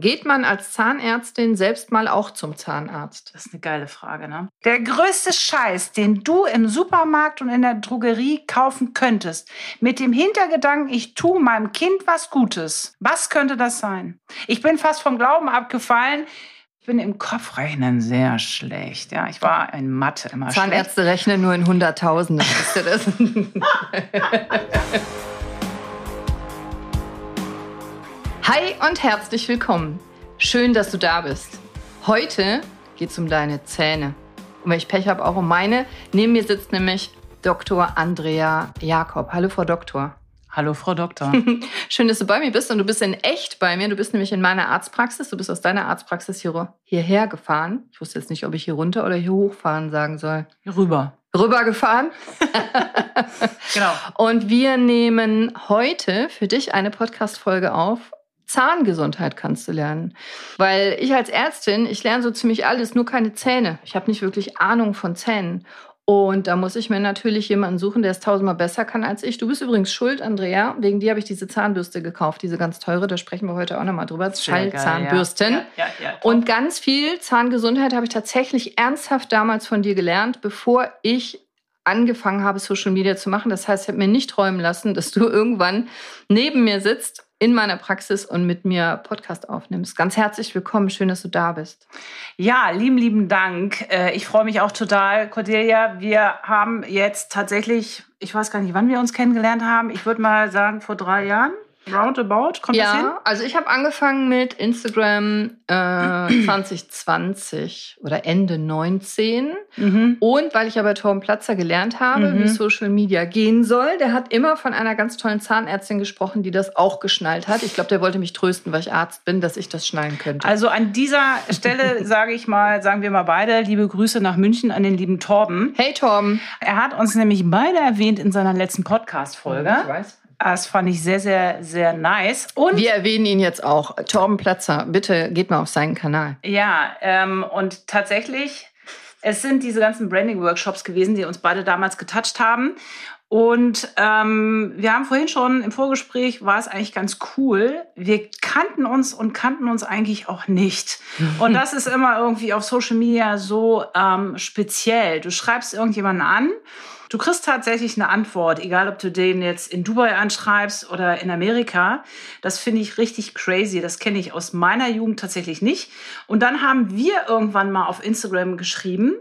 Geht man als Zahnärztin selbst mal auch zum Zahnarzt? Das ist eine geile Frage, ne? Der größte Scheiß, den du im Supermarkt und in der Drogerie kaufen könntest, mit dem Hintergedanken, ich tue meinem Kind was Gutes. Was könnte das sein? Ich bin fast vom Glauben abgefallen. Ich bin im Kopfrechnen sehr schlecht. Ja, ich war in Mathe immer Zahnärzte schlecht. rechnen nur in Hunderttausenden. Wisst ihr das? Hi und herzlich willkommen. Schön, dass du da bist. Heute geht es um deine Zähne. Und wenn ich Pech habe, auch um meine. Neben mir sitzt nämlich Dr. Andrea Jakob. Hallo, Frau Doktor. Hallo, Frau Doktor. Schön, dass du bei mir bist und du bist in echt bei mir. Du bist nämlich in meiner Arztpraxis. Du bist aus deiner Arztpraxis hier, hierher gefahren. Ich wusste jetzt nicht, ob ich hier runter oder hier hochfahren sagen soll. Hier rüber. Rübergefahren. Genau. Und wir nehmen heute für dich eine Podcast-Folge auf. Zahngesundheit kannst du lernen. Weil ich als Ärztin, ich lerne so ziemlich alles, nur keine Zähne. Ich habe nicht wirklich Ahnung von Zähnen. Und da muss ich mir natürlich jemanden suchen, der es tausendmal besser kann als ich. Du bist übrigens schuld, Andrea. Wegen dir habe ich diese Zahnbürste gekauft, diese ganz teure. Da sprechen wir heute auch nochmal drüber. Schallzahnbürsten. Ja, ja, ja. Und ganz viel Zahngesundheit habe ich tatsächlich ernsthaft damals von dir gelernt, bevor ich angefangen habe, Social Media zu machen. Das heißt, ich habe mir nicht träumen lassen, dass du irgendwann neben mir sitzt in meiner Praxis und mit mir Podcast aufnimmst. Ganz herzlich willkommen. Schön, dass du da bist. Ja, lieben, lieben Dank. Äh, Ich freue mich auch total, Cordelia. Wir haben jetzt tatsächlich, ich weiß gar nicht, wann wir uns kennengelernt haben. Ich würde mal sagen, vor drei Jahren. Roundabout, kommt das hin? Ja, also ich habe angefangen mit Instagram äh, 2020 oder Ende 19. Mhm. Und weil ich aber Torben Platzer gelernt habe, Mhm. wie Social Media gehen soll, der hat immer von einer ganz tollen Zahnärztin gesprochen, die das auch geschnallt hat. Ich glaube, der wollte mich trösten, weil ich Arzt bin, dass ich das schnallen könnte. Also an dieser Stelle sage ich mal, sagen wir mal beide, liebe Grüße nach München an den lieben Torben. hey Torben. Er hat uns nämlich beide erwähnt in seiner letzten Podcast-Folge. Ich weiß. Das fand ich sehr, sehr, sehr nice. Und Wir erwähnen ihn jetzt auch. Torben Platzer, bitte geht mal auf seinen Kanal. Ja, ähm, und tatsächlich, es sind diese ganzen Branding-Workshops gewesen, die uns beide damals getoucht haben. Und ähm, wir haben vorhin schon im Vorgespräch, war es eigentlich ganz cool. Wir kannten uns und kannten uns eigentlich auch nicht. Und das ist immer irgendwie auf Social Media so ähm, speziell. Du schreibst irgendjemanden an. Du kriegst tatsächlich eine Antwort, egal ob du den jetzt in Dubai anschreibst oder in Amerika. Das finde ich richtig crazy. Das kenne ich aus meiner Jugend tatsächlich nicht. Und dann haben wir irgendwann mal auf Instagram geschrieben,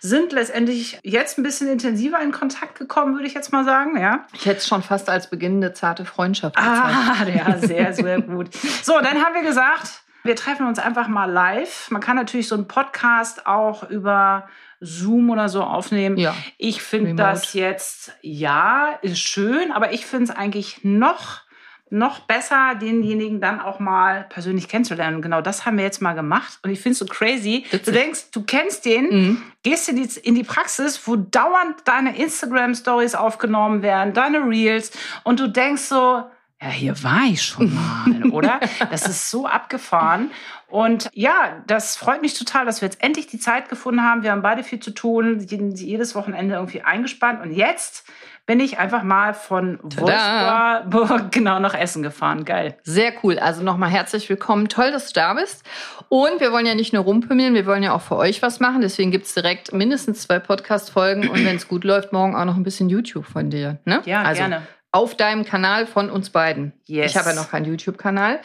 sind letztendlich jetzt ein bisschen intensiver in Kontakt gekommen, würde ich jetzt mal sagen, ja. Ich hätte es schon fast als beginnende zarte Freundschaft bezeichnet. Ah, ja, sehr, sehr gut. So, dann haben wir gesagt, wir treffen uns einfach mal live. Man kann natürlich so einen Podcast auch über Zoom oder so aufnehmen. Ja. Ich finde das jetzt, ja, ist schön, aber ich finde es eigentlich noch, noch besser, denjenigen dann auch mal persönlich kennenzulernen. Und genau das haben wir jetzt mal gemacht. Und ich finde es so crazy. Du Witzig. denkst, du kennst den, Mhm. gehst in die, in die Praxis, wo dauernd deine Instagram-Stories aufgenommen werden, deine Reels, und du denkst so, ja, hier war ich schon mal, oder? Das ist so abgefahren. Und ja, das freut mich total, dass wir jetzt endlich die Zeit gefunden haben. Wir haben beide viel zu tun, jedes Wochenende irgendwie eingespannt. Und jetzt bin ich einfach mal von Tada. Wolfsburg genau nach Essen gefahren. Geil. Sehr cool. Also nochmal herzlich willkommen. Toll, dass du da bist. Und wir wollen ja nicht nur rumpümmeln, wir wollen ja auch für euch was machen. Deswegen gibt es direkt mindestens zwei Podcast-Folgen und wenn es gut läuft, morgen auch noch ein bisschen YouTube von dir. Ne? Ja, also gerne. Auf deinem Kanal von uns beiden. Yes. Ich habe ja noch keinen YouTube-Kanal.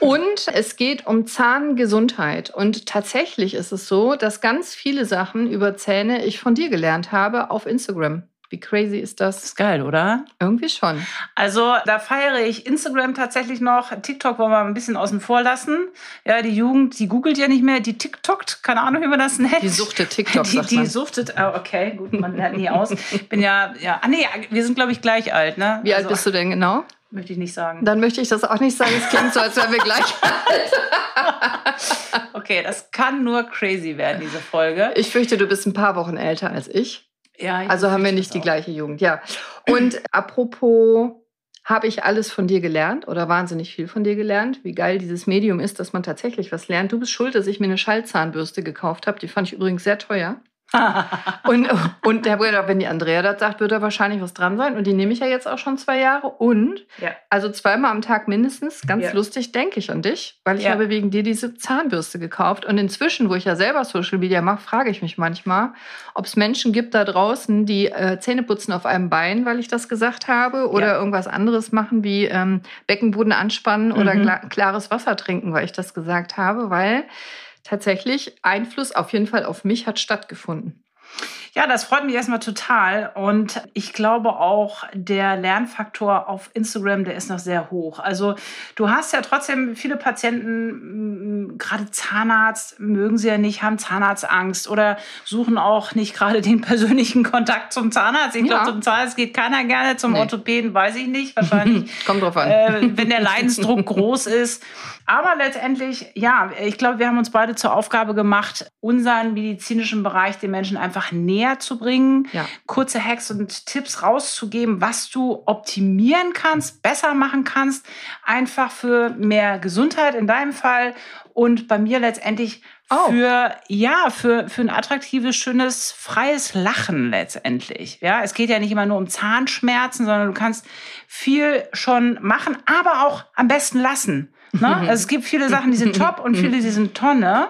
Und es geht um Zahngesundheit. Und tatsächlich ist es so, dass ganz viele Sachen über Zähne ich von dir gelernt habe auf Instagram. Wie crazy ist das? Ist geil, oder? Irgendwie schon. Also da feiere ich Instagram tatsächlich noch. TikTok wollen wir ein bisschen außen vor lassen. Ja, die Jugend, die googelt ja nicht mehr, die TikTokt, keine Ahnung, wie man das nennt. Die suchte TikTok, Die, die suchtet, ah, okay, gut, man lernt nie aus. Ich bin ja, ja, ah nee, wir sind glaube ich gleich alt, ne? Wie alt bist du denn genau? Möchte ich nicht sagen. Dann möchte ich das auch nicht sagen. Es klingt so, als wären wir gleich. Okay, das kann nur crazy werden, diese Folge. Ich fürchte, du bist ein paar Wochen älter als ich. Ja, Also haben wir nicht die auch. gleiche Jugend. Ja. Und apropos, habe ich alles von dir gelernt oder wahnsinnig viel von dir gelernt? Wie geil dieses Medium ist, dass man tatsächlich was lernt. Du bist schuld, dass ich mir eine Schallzahnbürste gekauft habe. Die fand ich übrigens sehr teuer. und, und der Bruder, wenn die Andrea das sagt, wird da wahrscheinlich was dran sein. Und die nehme ich ja jetzt auch schon zwei Jahre. Und Ja. also zweimal am Tag mindestens, ganz Ja. lustig, denke ich an dich, weil ich Ja. habe wegen dir diese Zahnbürste gekauft. Und inzwischen, wo ich ja selber Social Media mache, frage ich mich manchmal, ob es Menschen gibt da draußen, die äh, Zähne putzen auf einem Bein, weil ich das gesagt habe, oder irgendwas anderes machen, wie ähm, Beckenboden anspannen oder Mhm. kla- klares Wasser trinken, weil ich das gesagt habe, weil tatsächlich Einfluss auf jeden Fall auf mich hat stattgefunden. Ja, das freut mich erstmal total. Und ich glaube auch, der Lernfaktor auf Instagram, der ist noch sehr hoch. Also du hast ja trotzdem viele Patienten, gerade Zahnarzt, mögen sie ja nicht, haben Zahnarztangst oder suchen auch nicht gerade den persönlichen Kontakt zum Zahnarzt. Ich Ja. glaube, zum Zahnarzt geht keiner gerne, zum Nee. Orthopäden weiß ich nicht. Wahrscheinlich Kommt drauf an. äh, wenn der Leidensdruck groß ist. Aber letztendlich, ja, ich glaube, wir haben uns beide zur Aufgabe gemacht, unseren medizinischen Bereich den Menschen einfach näher zu bringen, Ja. kurze Hacks und Tipps rauszugeben, was du optimieren kannst, besser machen kannst, einfach für mehr Gesundheit in deinem Fall und bei mir letztendlich Oh. für ja für für ein attraktives schönes freies Lachen letztendlich ja es geht ja nicht immer nur um Zahnschmerzen sondern du kannst viel schon machen aber auch am besten lassen ne? also es gibt viele Sachen die sind top und viele die sind Tonne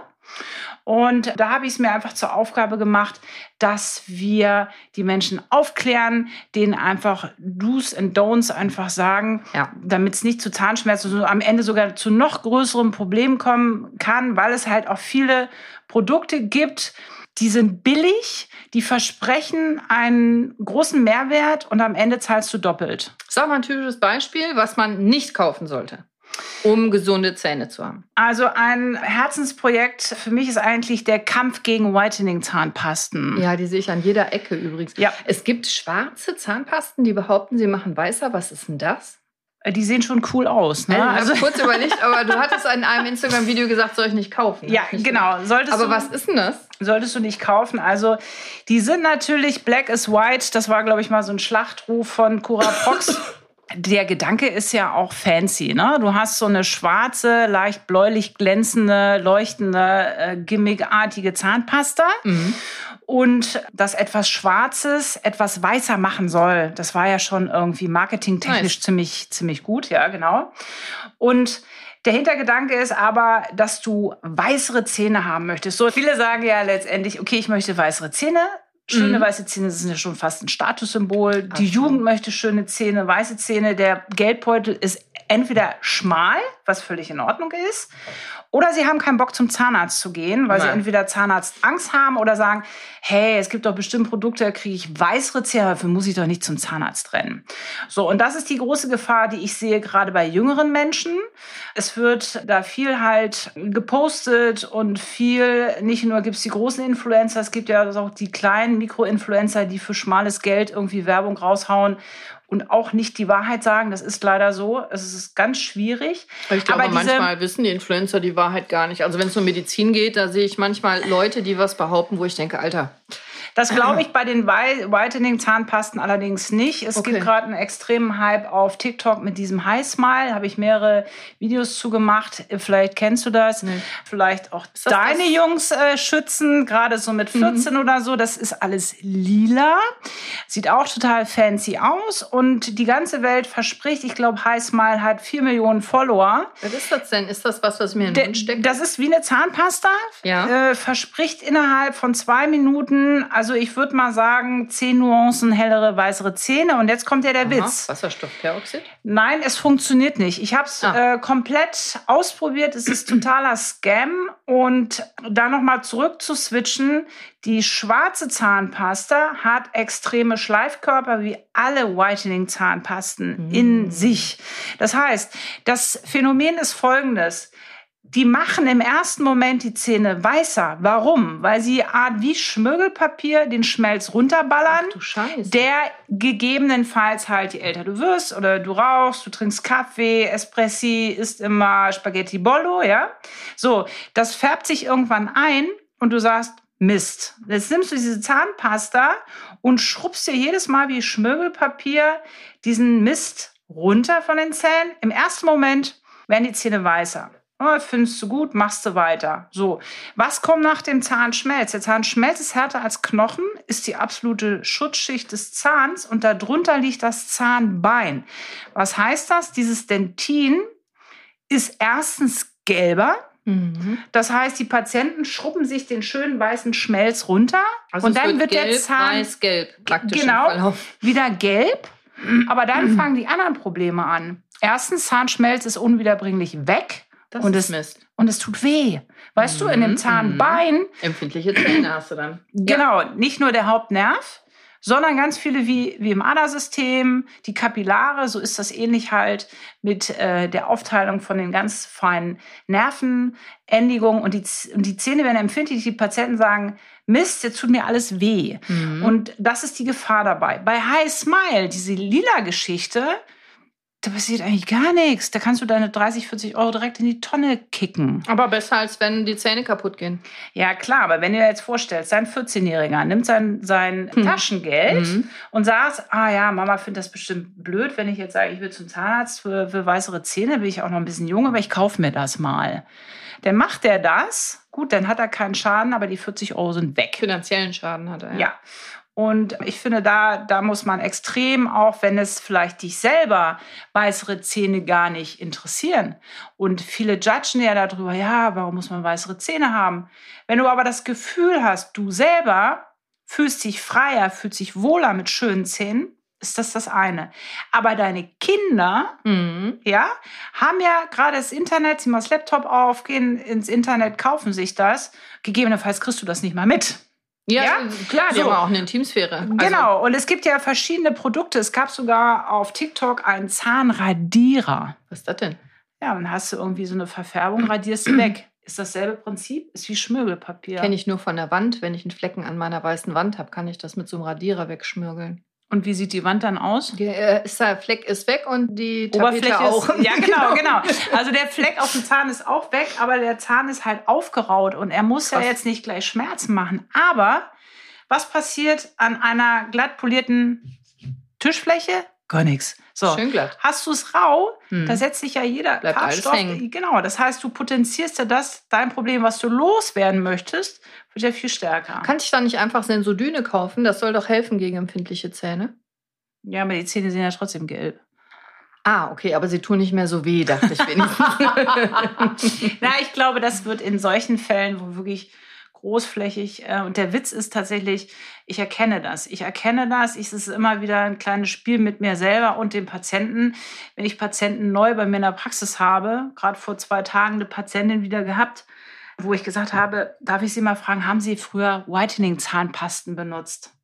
und da habe ich es mir einfach zur Aufgabe gemacht, dass wir die Menschen aufklären, denen einfach Do's and Don'ts einfach sagen, Ja. damit es nicht zu Zahnschmerzen, sondern am Ende sogar zu noch größeren Problemen kommen kann, weil es halt auch viele Produkte gibt, die sind billig, die versprechen einen großen Mehrwert und am Ende zahlst du doppelt. Sag mal ein typisches Beispiel, was man nicht kaufen sollte, um gesunde Zähne zu haben. Also ein Herzensprojekt für mich ist eigentlich der Kampf gegen Whitening-Zahnpasten. Ja, die sehe ich an jeder Ecke übrigens. Ja. Es gibt schwarze Zahnpasten, die behaupten, sie machen weißer. Was ist denn das? Die sehen schon cool aus. Ne? also kurz überlegt, aber du hattest in einem Instagram-Video gesagt, soll ich nicht kaufen. ja, Nicht genau. Solltest Aber du, was ist denn das? solltest du nicht kaufen. Also die sind natürlich Black is White. Das war, glaube ich, mal so ein Schlachtruf von Cura Prox. Der Gedanke ist ja auch fancy. Ne? Du hast so eine schwarze, leicht bläulich glänzende, leuchtende, äh, gimmickartige Zahnpasta. Mhm. Und das etwas Schwarzes etwas weißer machen soll. Das war ja schon irgendwie marketingtechnisch Nice. ziemlich, ziemlich gut, ja, genau. Und der Hintergedanke ist aber, dass du weißere Zähne haben möchtest. So viele sagen ja letztendlich, okay, ich möchte weißere Zähne. Schöne Mhm. weiße Zähne sind ja schon fast ein Statussymbol. Die Absolut. Jugend möchte schöne Zähne, weiße Zähne. Der Geldbeutel ist entweder schmal, was völlig in Ordnung ist, oder sie haben keinen Bock zum Zahnarzt zu gehen, weil sie Nein. entweder Zahnarztangst haben oder sagen, hey, es gibt doch bestimmt Produkte, da kriege ich weißere Zähne, dafür muss ich doch nicht zum Zahnarzt rennen. So, und das ist die große Gefahr, die ich sehe, gerade bei jüngeren Menschen. Es wird da viel halt gepostet und viel, nicht nur gibt es die großen Influencer, es gibt ja auch die kleinen Mikroinfluencer, die für schmales Geld irgendwie Werbung raushauen und auch nicht die Wahrheit sagen. Das ist leider so. Es ist ganz schwierig. Ich glaube, Aber manchmal wissen die Influencer die Wahrheit gar nicht. Also wenn es um Medizin geht, da sehe ich manchmal Leute, die was behaupten, wo ich denke, Alter, Das glaube ich bei den Whi- Whitening-Zahnpasten allerdings nicht. Es Okay. gibt gerade einen extremen Hype auf TikTok mit diesem High Smile. Habe ich mehrere Videos zu gemacht. Vielleicht kennst du das. Nee. Vielleicht auch deine das? Mhm. Jungs äh, schützen, gerade so mit 14 oder so. Das ist alles lila. Sieht auch total fancy aus. Und die ganze Welt verspricht, ich glaube, High Smile hat 4 Millionen Follower. was ist das denn? Ist das was, was mir in den Mund stecke? Das ist wie eine Zahnpasta. Ja. Äh, verspricht innerhalb von zwei Minuten, also ich würde mal sagen, zehn Nuancen hellere, weißere Zähne. Und jetzt kommt ja der Aha, Witz. Wasserstoffperoxid? Nein, es funktioniert nicht. Ich habe es Ah. äh, komplett ausprobiert. Es ist totaler Scam. Und da nochmal zurück zu switchen. Die schwarze Zahnpasta hat extreme Schleifkörper wie alle Whitening-Zahnpasten in sich. Das heißt, das Phänomen ist folgendes. Die machen im ersten Moment die Zähne weißer. Warum? Weil sie Art wie Schmirgelpapier den Schmelz runterballern Du Scheiße. der gegebenenfalls halt, je älter du wirst oder du rauchst, du trinkst Kaffee, Espressi, isst immer Spaghetti Bollo, ja. So, das färbt sich irgendwann ein und du sagst, Mist. Jetzt nimmst du diese Zahnpasta und schrubbst dir jedes Mal wie Schmirgelpapier diesen Mist runter von den Zähnen. Im ersten Moment werden die Zähne weißer. Oh, findest du gut, machst du weiter. So, was kommt nach dem Zahnschmelz? Der Zahnschmelz ist härter als Knochen, ist die absolute Schutzschicht des Zahns und darunter liegt das Zahnbein. Was heißt das? Dieses Dentin ist erstens gelber. Mhm. Das heißt, die Patienten schrubben sich den schönen weißen Schmelz runter Also und dann wird, gelb, der Zahn weiß, gelb praktisch Genau. wieder gelb. Aber dann fangen die anderen Probleme an. Erstens, Zahnschmelz ist unwiederbringlich weg Das Und ist es- Mist. und es tut weh. Weißt du, in dem Mhm, Zahnbein, Empfindliche Zähne hast du dann. genau, nicht nur der Hauptnerv, sondern ganz viele wie, wie im Adersystem, die Kapillare, so ist das ähnlich halt mit äh, der Aufteilung von den ganz feinen Nervenendigungen und die, und die Zähne werden empfindlich. Die Patienten sagen, Mist, jetzt tut mir alles weh. Mhm. Und das ist die Gefahr dabei. Bei High Smile, diese lila Geschichte, da passiert eigentlich gar nichts. Da kannst du deine 30, 40 Euro direkt in die Tonne kicken. Aber besser, als wenn die Zähne kaputt gehen. Ja, klar, aber wenn du dir jetzt vorstellst, sein 14-Jähriger nimmt sein, sein Hm. Taschengeld Mhm. und sagt, ah ja, Mama findet das bestimmt blöd, wenn ich jetzt sage, ich will zum Zahnarzt für, für weißere Zähne, bin ich auch noch ein bisschen jung, aber ich kaufe mir das mal. Dann macht er das, gut, dann hat er keinen Schaden, aber die 40 Euro sind weg. Finanziellen Schaden hat er. Ja. Und ich finde, da, da muss man extrem, auch wenn es vielleicht dich selber weißere Zähne gar nicht interessieren. Und viele judgen ja darüber, ja, warum muss man weißere Zähne haben? Wenn du aber das Gefühl hast, du selber fühlst dich freier, fühlst dich wohler mit schönen Zähnen, ist das das eine. Aber deine Kinder, Mhm. ja, haben ja gerade das Internet, sie machen das Laptop auf, gehen ins Internet, kaufen sich das. Gegebenenfalls kriegst du das nicht mal mit. Ja, Ja? klar, die So. haben auch eine Intimsphäre. Also, Genau, und es gibt ja verschiedene Produkte. Es gab sogar auf TikTok einen Zahnradierer. was ist das denn? Ja, dann hast du irgendwie so eine Verfärbung, radierst du weg. Ist dasselbe Prinzip? Ist wie Schmirgelpapier. Kenne ich nur von der Wand. Wenn ich einen Flecken an meiner weißen Wand habe, kann ich das mit so einem Radierer wegschmürgeln. Und wie sieht die Wand dann aus? Der, äh, Fleck ist weg und die Tapete Oberfläche auch. Ist, ja, genau, genau. Also der Fleck auf dem Zahn ist auch weg, aber der Zahn ist halt aufgeraut und er muss Krass. ja jetzt nicht gleich Schmerzen machen. Aber was passiert an einer glatt polierten Tischfläche? Gar nichts. So. Schön glatt. Hast du es rau, Hm. da setzt sich ja jeder Bleibt alles Farbstoff. hängen. Genau, das heißt, du potenzierst ja das, dein Problem, was du loswerden möchtest, wird ja viel stärker. Kann ich da nicht einfach Sensodyne kaufen? Das soll doch helfen gegen empfindliche Zähne. ja, aber die Zähne sind ja trotzdem gelb. Ah, okay, aber sie tun nicht mehr so weh, dachte ich wenigstens. Na, ich glaube, das wird in solchen Fällen, wo wirklich großflächig, äh, und der Witz ist tatsächlich, ich erkenne das. Ich erkenne das. Es ist immer wieder ein kleines Spiel mit mir selber und dem Patienten. Wenn ich Patienten neu bei mir in der Praxis habe, gerade vor zwei Tagen eine Patientin wieder gehabt, wo ich gesagt habe, darf ich Sie mal fragen, haben Sie früher Whitening-Zahnpasten benutzt?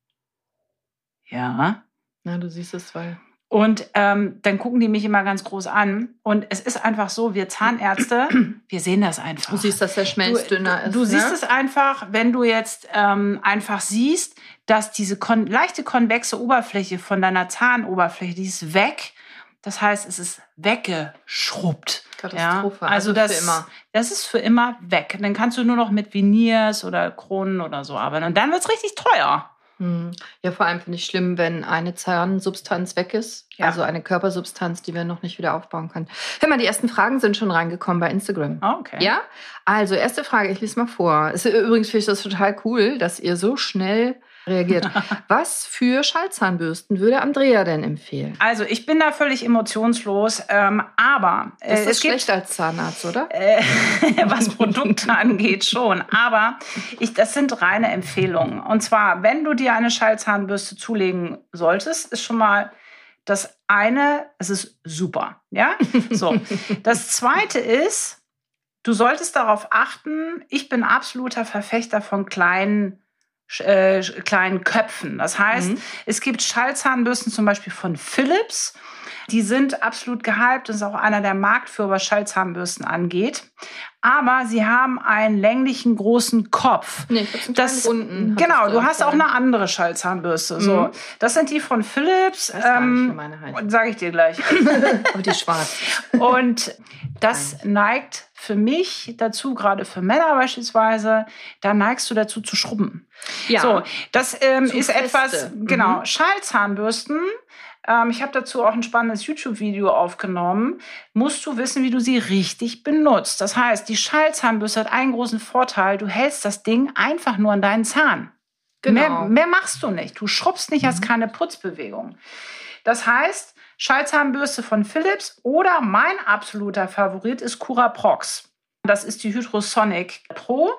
Ja. Na, du siehst es, weil. Und ähm, dann gucken die mich immer ganz groß an. Und es ist einfach so, wir Zahnärzte, wir sehen das einfach. Du siehst, dass der Schmelz dünner ist. Du siehst ne? es einfach, wenn du jetzt ähm, einfach siehst, dass diese kon leichte konvexe Oberfläche von deiner Zahnoberfläche, die ist weg. Das heißt, es ist weggeschrubbt. Katastrophe. Ja, also das, für immer. das ist für immer weg. Dann kannst du nur noch mit Veneers oder Kronen oder so arbeiten. Und dann wird es richtig teuer. Hm. Ja, vor allem finde ich schlimm, wenn eine Zahnsubstanz weg ist. Ja. Also eine Körpersubstanz, die wir noch nicht wieder aufbauen können. Hör mal, die ersten Fragen sind schon reingekommen bei Instagram. Ah, Okay. Ja? Also, erste Frage, ich lese mal vor. Es, übrigens finde ich das total cool, dass ihr so schnell reagiert. Was für Schallzahnbürsten würde Andrea denn empfehlen? Also ich bin da völlig emotionslos, ähm, aber äh, Das ist es gibt schlecht als Zahnarzt, oder? äh, was Produkte angeht schon. Aber ich, das sind reine Empfehlungen. Und zwar, wenn du dir eine Schallzahnbürste zulegen solltest, ist schon mal das eine, es ist super. Ja, so. Das zweite ist, du solltest darauf achten. Ich bin absoluter Verfechter von kleinen äh, kleinen Köpfen. Das heißt, Mhm. es gibt Schallzahnbürsten zum Beispiel von Philips. Die sind absolut gehypt. Das ist auch einer der Marktführer, was Schallzahnbürsten angeht. Aber sie haben einen länglichen, großen Kopf. Nee, Das, kleinen runden. genau, du hast auch eine andere Schallzahnbürste. So, Mhm. das sind die von Philips. wie Ähm. Sage ich dir gleich. Aber die ist schwarz. Und das neigt für mich dazu, gerade für Männer beispielsweise, da neigst du dazu zu schrubben. Ja. So, das ähm, ist feste. etwas, Mhm. genau, Schallzahnbürsten ähm, ich habe dazu auch ein spannendes YouTube-Video aufgenommen, musst du wissen, wie du sie richtig benutzt. Das heißt, die Schallzahnbürste hat einen großen Vorteil, du hältst das Ding einfach nur an deinen Zahn. Genau. Mehr, mehr machst du nicht. Du schrubbst nicht, hast mhm. keine Putzbewegung. Das heißt, Schallzahnbürste von Philips oder mein absoluter Favorit ist Cura Prox. Das ist die Hydrosonic Pro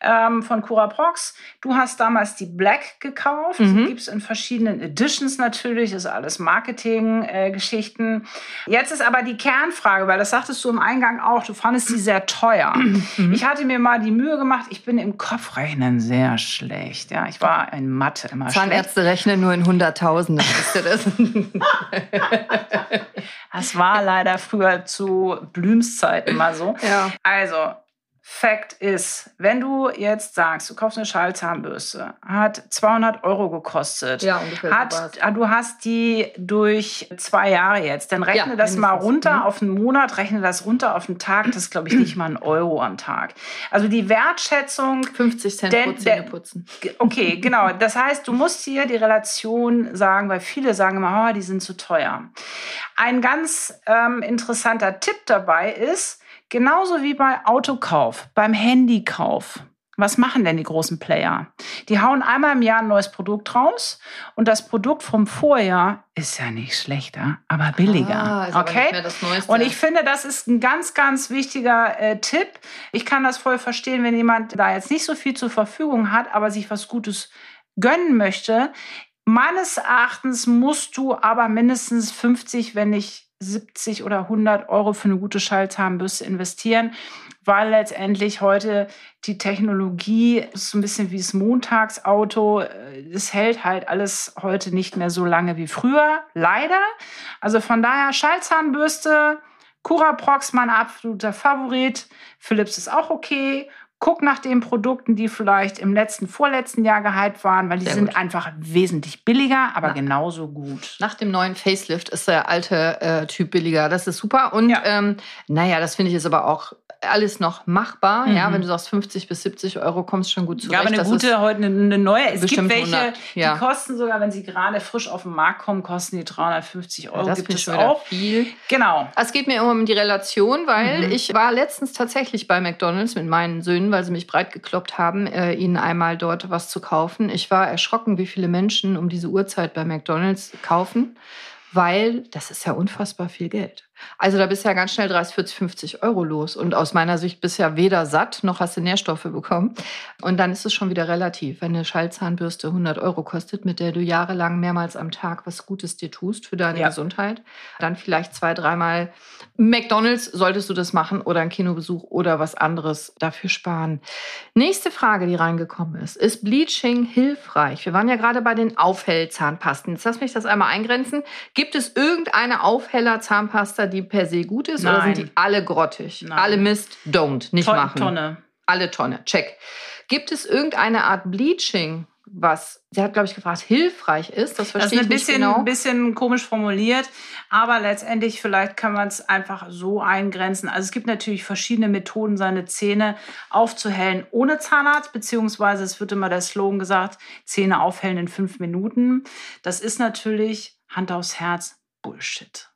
ähm, von Curaprox. Du hast damals die Black gekauft. Mhm. Die gibt es in verschiedenen Editions natürlich. Das ist alles Marketing-Geschichten. Äh, Jetzt ist aber die Kernfrage, weil das sagtest du im Eingang auch, du fandest sie sehr teuer. Mhm. Ich hatte mir mal die Mühe gemacht, ich bin im Kopfrechnen sehr schlecht. Ja, ich war in Mathe immer Zahnärzte schlecht. rechnen nur in Hunderttausenden. das? das war leider früher zu Blüms Zeit immer so. Ja. Also, Fakt ist, wenn du jetzt sagst, du kaufst eine Schallzahnbürste, hat 200 Euro gekostet, ja, hat, ah, du hast die durch zwei Jahre jetzt, dann rechne ja, das mal runter mhm. auf einen Monat, rechne das runter auf einen Tag, das ist, glaube ich, nicht mal ein Euro am Tag. Also die Wertschätzung... 50 Cent pro Zähne putzen. Okay, genau. Das heißt, du musst hier die Relation sagen, weil viele sagen immer, oh, die sind zu teuer. Ein ganz ähm, interessanter Tipp dabei ist, Genauso wie bei Autokauf, beim Handykauf. Was machen denn die großen Player? Die hauen einmal im Jahr ein neues Produkt raus und das Produkt vom Vorjahr ist ja nicht schlechter, aber billiger. Ah, okay? und ich finde, das ist ein ganz, ganz wichtiger äh, Tipp. Ich kann das voll verstehen, wenn jemand da jetzt nicht so viel zur Verfügung hat, aber sich was Gutes gönnen möchte. Meines Erachtens musst du aber mindestens 50, wenn nicht 70 oder 100 Euro für eine gute Schallzahnbürste investieren, weil letztendlich heute die Technologie ist so ein bisschen wie das Montagsauto. Es hält halt alles heute nicht mehr so lange wie früher, leider. Also von daher Schallzahnbürste, Curaprox mein absoluter Favorit. Philips ist auch okay. Guck nach den Produkten, die vielleicht im letzten, vorletzten Jahr gehypt waren, weil die Sehr sind gut. einfach wesentlich billiger, aber Na, genauso gut. Nach dem neuen Facelift ist der alte äh, Typ billiger. Das ist super. Und ja. ähm, naja, das finde ich jetzt aber auch alles noch machbar. Mhm. Ja, wenn du sagst 50 bis 70 Euro, kommst schon gut zurecht. Ja, aber eine gute, heute eine, eine neue. Es gibt welche, 100, ja. die kosten sogar, wenn sie gerade frisch auf den Markt kommen, kosten die 350 Euro. Ja, das gibt es auch. viel. Genau. Es geht mir immer um die Relation, weil mhm. ich war letztens tatsächlich bei McDonalds mit meinen Söhnen, weil sie mich breit gekloppt haben, äh, ihnen einmal dort was zu kaufen. Ich war erschrocken, wie viele Menschen um diese Uhrzeit bei McDonalds kaufen, weil das ist ja unfassbar viel Geld. Also da bist du ja ganz schnell 30, 40, 50 Euro los. Und aus meiner Sicht bist du ja weder satt, noch hast du Nährstoffe bekommen. Und dann ist es schon wieder relativ. Wenn eine Schallzahnbürste 100 Euro kostet, mit der du jahrelang mehrmals am Tag was Gutes dir tust für deine ja. Gesundheit, dann vielleicht zwei, dreimal McDonalds solltest du das machen oder ein Kinobesuch oder was anderes dafür sparen. Nächste Frage, die reingekommen ist. Ist Bleaching hilfreich? Wir waren ja gerade bei den Aufhellzahnpasten. Jetzt lass mich das einmal eingrenzen. Gibt es irgendeine Aufheller-Zahnpasta, die per se gut ist? Nein. Oder sind die alle grottig? Nein. Alle Mist, don't, nicht Ton machen. Tonne. Alle Tonne, check. Gibt es irgendeine Art Bleaching, was, sie hat, glaube ich, gefragt, hilfreich ist. Das verstehe das ist ein bisschen, genau. ein bisschen komisch formuliert, aber letztendlich vielleicht kann man es einfach so eingrenzen. Also es gibt natürlich verschiedene Methoden, seine Zähne aufzuhellen ohne Zahnarzt, beziehungsweise es wird immer der Slogan gesagt, Zähne aufhellen in fünf Minuten. Das ist natürlich Hand aufs Herz Bullshit.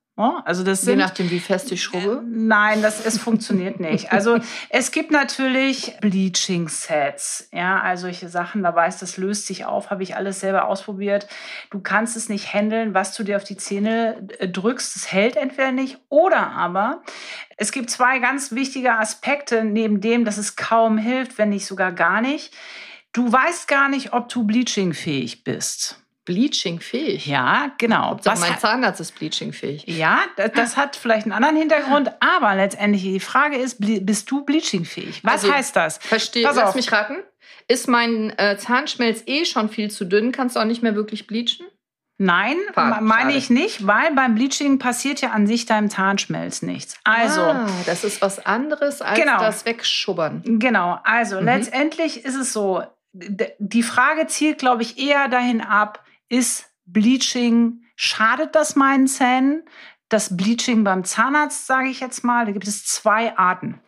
Also das sind, Je nachdem, wie fest ich schrubbe? Äh, nein, das, es funktioniert nicht. Also es gibt natürlich Bleaching-Sets, ja, also solche Sachen, da weiß, das löst sich auf, habe ich alles selber ausprobiert. Du kannst es nicht handeln, was du dir auf die Zähne äh, drückst, es hält entweder nicht oder aber es gibt zwei ganz wichtige Aspekte, neben dem, dass es kaum hilft, wenn nicht sogar gar nicht. Du weißt gar nicht, ob du bleaching-fähig bist. Bleaching-fähig. Ja, genau. Was mein Zahnarzt ist bleaching-fähig. Ja, das, das, hat vielleicht einen anderen Hintergrund, aber letztendlich die Frage ist, bist du bleaching-fähig? Was also, heißt das? Verstehe. Lass auf. mich raten. Ist mein äh, Zahnschmelz eh schon viel zu dünn? Kannst du auch nicht mehr wirklich bleachen? Nein, meine ich nicht, weil beim Bleaching passiert ja an sich deinem Zahnschmelz nichts. Also, ah, das ist was anderes als genau. das Wegschubbern. Genau, also mhm. letztendlich ist es so, die Frage zielt, glaube ich, eher dahin ab, ist Bleaching, schadet das meinen Zähnen? Das Bleaching beim Zahnarzt, sage ich jetzt mal, da gibt es zwei Arten.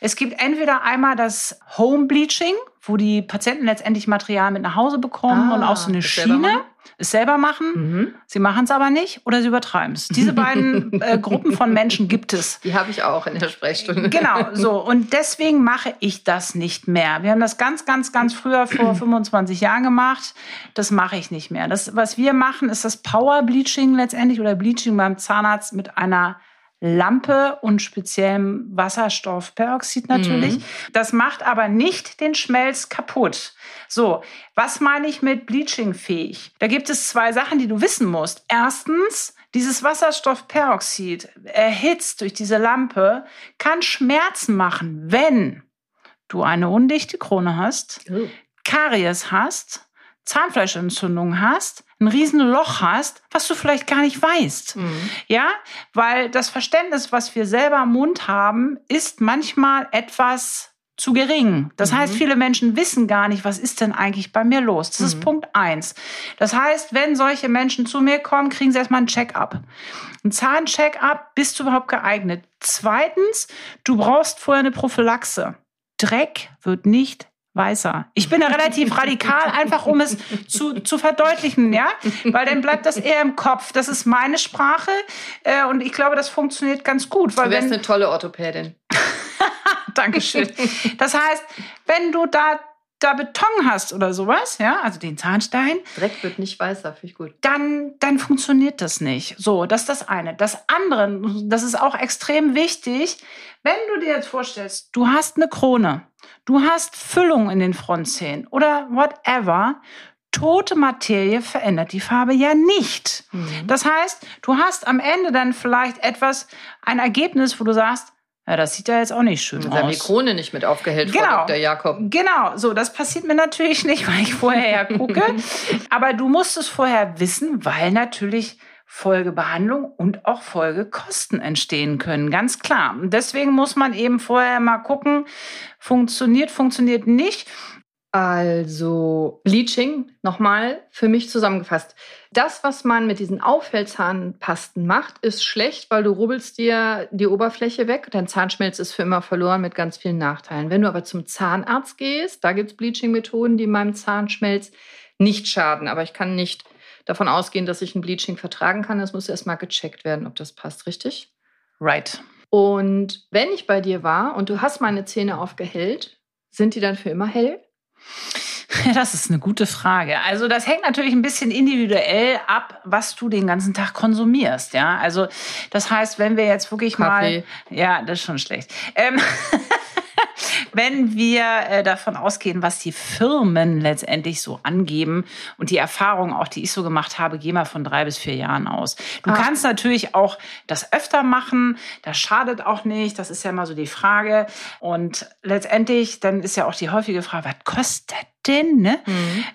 Es gibt entweder einmal das Home Bleaching, wo die Patienten letztendlich Material mit nach Hause bekommen ah, und auch so eine Schiene. Es selber machen, Mhm. sie machen es aber nicht oder sie übertreiben es. Diese beiden äh, Gruppen von Menschen gibt es. Die habe ich auch in der Sprechstunde. Genau, so. Und deswegen mache ich das nicht mehr. Wir haben das ganz, ganz, ganz früher vor 25 Jahren gemacht. Das mache ich nicht mehr. Das, was wir machen, ist das Power Bleaching letztendlich oder Bleaching beim Zahnarzt mit einer Lampe und speziellem Wasserstoffperoxid natürlich. Das macht aber nicht den Schmelz kaputt. So, was meine ich mit Bleaching fähig? Da gibt es zwei Sachen, die du wissen musst. Erstens, dieses Wasserstoffperoxid erhitzt durch diese Lampe kann Schmerzen machen, wenn du eine undichte Krone hast, Oh. Karies hast, Zahnfleischentzündung hast, ein Riesenloch hast, was du vielleicht gar nicht weißt. Mhm. Ja, weil das Verständnis, was wir selber im Mund haben, ist manchmal etwas zu gering. Das Mhm. heißt, viele Menschen wissen gar nicht, was ist denn eigentlich bei mir los. Das ist Mhm. Punkt eins. Das heißt, wenn solche Menschen zu mir kommen, kriegen sie erstmal einen Check-up. Ein Zahncheck-up, bist du überhaupt geeignet? Zweitens, du brauchst vorher eine Prophylaxe. Dreck wird nicht weißer. Ich bin da relativ radikal, einfach um es zu, zu verdeutlichen, ja, weil dann bleibt das eher im Kopf. Das ist meine Sprache äh, und ich glaube, das funktioniert ganz gut, weil Du wärst wenn eine tolle Orthopädin. Dankeschön. Das heißt, wenn du da da Beton hast oder sowas, ja, also den Zahnstein, Dreck wird nicht weißer, finde ich gut. dann, dann funktioniert das nicht. So, das ist das eine. Das andere, das ist auch extrem wichtig, wenn du dir jetzt vorstellst, du hast eine Krone, du hast Füllung in den Frontzähnen oder whatever, tote Materie verändert die Farbe ja nicht. Mhm. Das heißt, du hast am Ende dann vielleicht etwas, ein Ergebnis, wo du sagst, ja, das sieht ja jetzt auch nicht schön aus. Mikrone nicht mit aufgehellt, Genau. Dr. Jakob. Genau, so, das passiert mir natürlich nicht, weil ich vorher ja gucke. Aber du musst es vorher wissen, weil natürlich Folgebehandlung und auch Folgekosten entstehen können, ganz klar. Und deswegen muss man eben vorher mal gucken, funktioniert, funktioniert nicht. Also Bleaching, nochmal für mich zusammengefasst. Das, was man mit diesen Aufhellzahnpasten macht, ist schlecht, weil du rubbelst dir die Oberfläche weg. Dein Zahnschmelz ist für immer verloren mit ganz vielen Nachteilen. Wenn du aber zum Zahnarzt gehst, da gibt es Bleaching-Methoden, die meinem Zahnschmelz nicht schaden. Aber ich kann nicht davon ausgehen, dass ich ein Bleaching vertragen kann. Das muss erstmal gecheckt werden, ob das passt, richtig? Right. Und wenn ich bei dir war und du hast meine Zähne aufgehellt, sind die dann für immer hell? Das ist eine gute Frage. Also das hängt natürlich ein bisschen individuell ab, was du den ganzen Tag konsumierst. Ja, also das heißt, wenn wir jetzt wirklich Kaffee. mal, ja, das ist schon schlecht. Ähm, wenn wir äh, davon ausgehen, was die Firmen letztendlich so angeben und die Erfahrungen auch, die ich so gemacht habe, gehen wir von drei bis vier Jahren aus. Du Ah. kannst natürlich auch das öfter machen. Das schadet auch nicht. Das ist ja immer so die Frage. Und letztendlich, dann ist ja auch die häufige Frage, was kostet denn? Ne?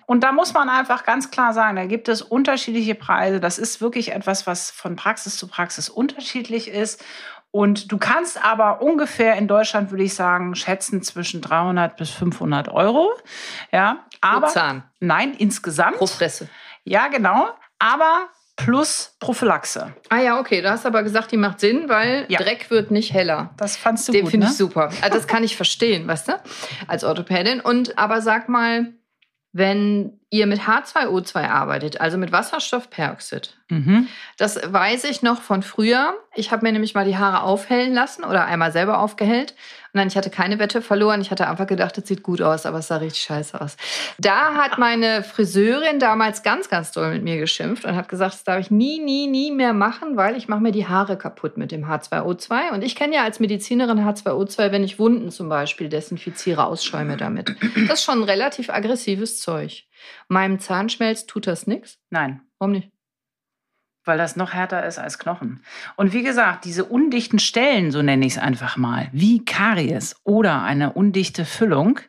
Und da muss man einfach ganz klar sagen, da gibt es unterschiedliche Preise. Das ist wirklich etwas, was von Praxis zu Praxis unterschiedlich ist. Und du kannst aber ungefähr in Deutschland, würde ich sagen, schätzen zwischen 300 bis 500 Euro. Ja, aber Pro Zahn, nein, insgesamt. pro Fresse. Ja, genau. Aber plus Prophylaxe. Ah ja, okay. Du hast aber gesagt, die macht Sinn, weil Ja. Dreck wird nicht heller. Das fandst du Den gut, finde ne? ich super. Also das kann ich verstehen, weißt du, als Orthopädin. Und aber sag mal, wenn ihr mit H2O2 arbeitet, also mit Wasserstoffperoxid, Mhm. das weiß ich noch von früher. Ich habe mir nämlich mal die Haare aufhellen lassen oder einmal selber aufgehellt. Dann, ich hatte keine Wette verloren. Ich hatte einfach gedacht, das sieht gut aus, aber es sah richtig scheiße aus. Da hat meine Friseurin damals ganz, ganz doll mit mir geschimpft und hat gesagt, das darf ich nie, nie, nie mehr machen, weil ich mache mir die Haare kaputt mit dem H2O2. Und ich kenne ja als Medizinerin H2O2, wenn ich Wunden zum Beispiel desinfiziere, ausschäume damit. Das ist schon ein relativ aggressives Zeug. Meinem Zahnschmelz tut das nichts. Nein. Warum nicht? Weil das noch härter ist als Knochen. Und wie gesagt, diese undichten Stellen, so nenne ich es einfach mal, wie Karies oder eine undichte Füllung,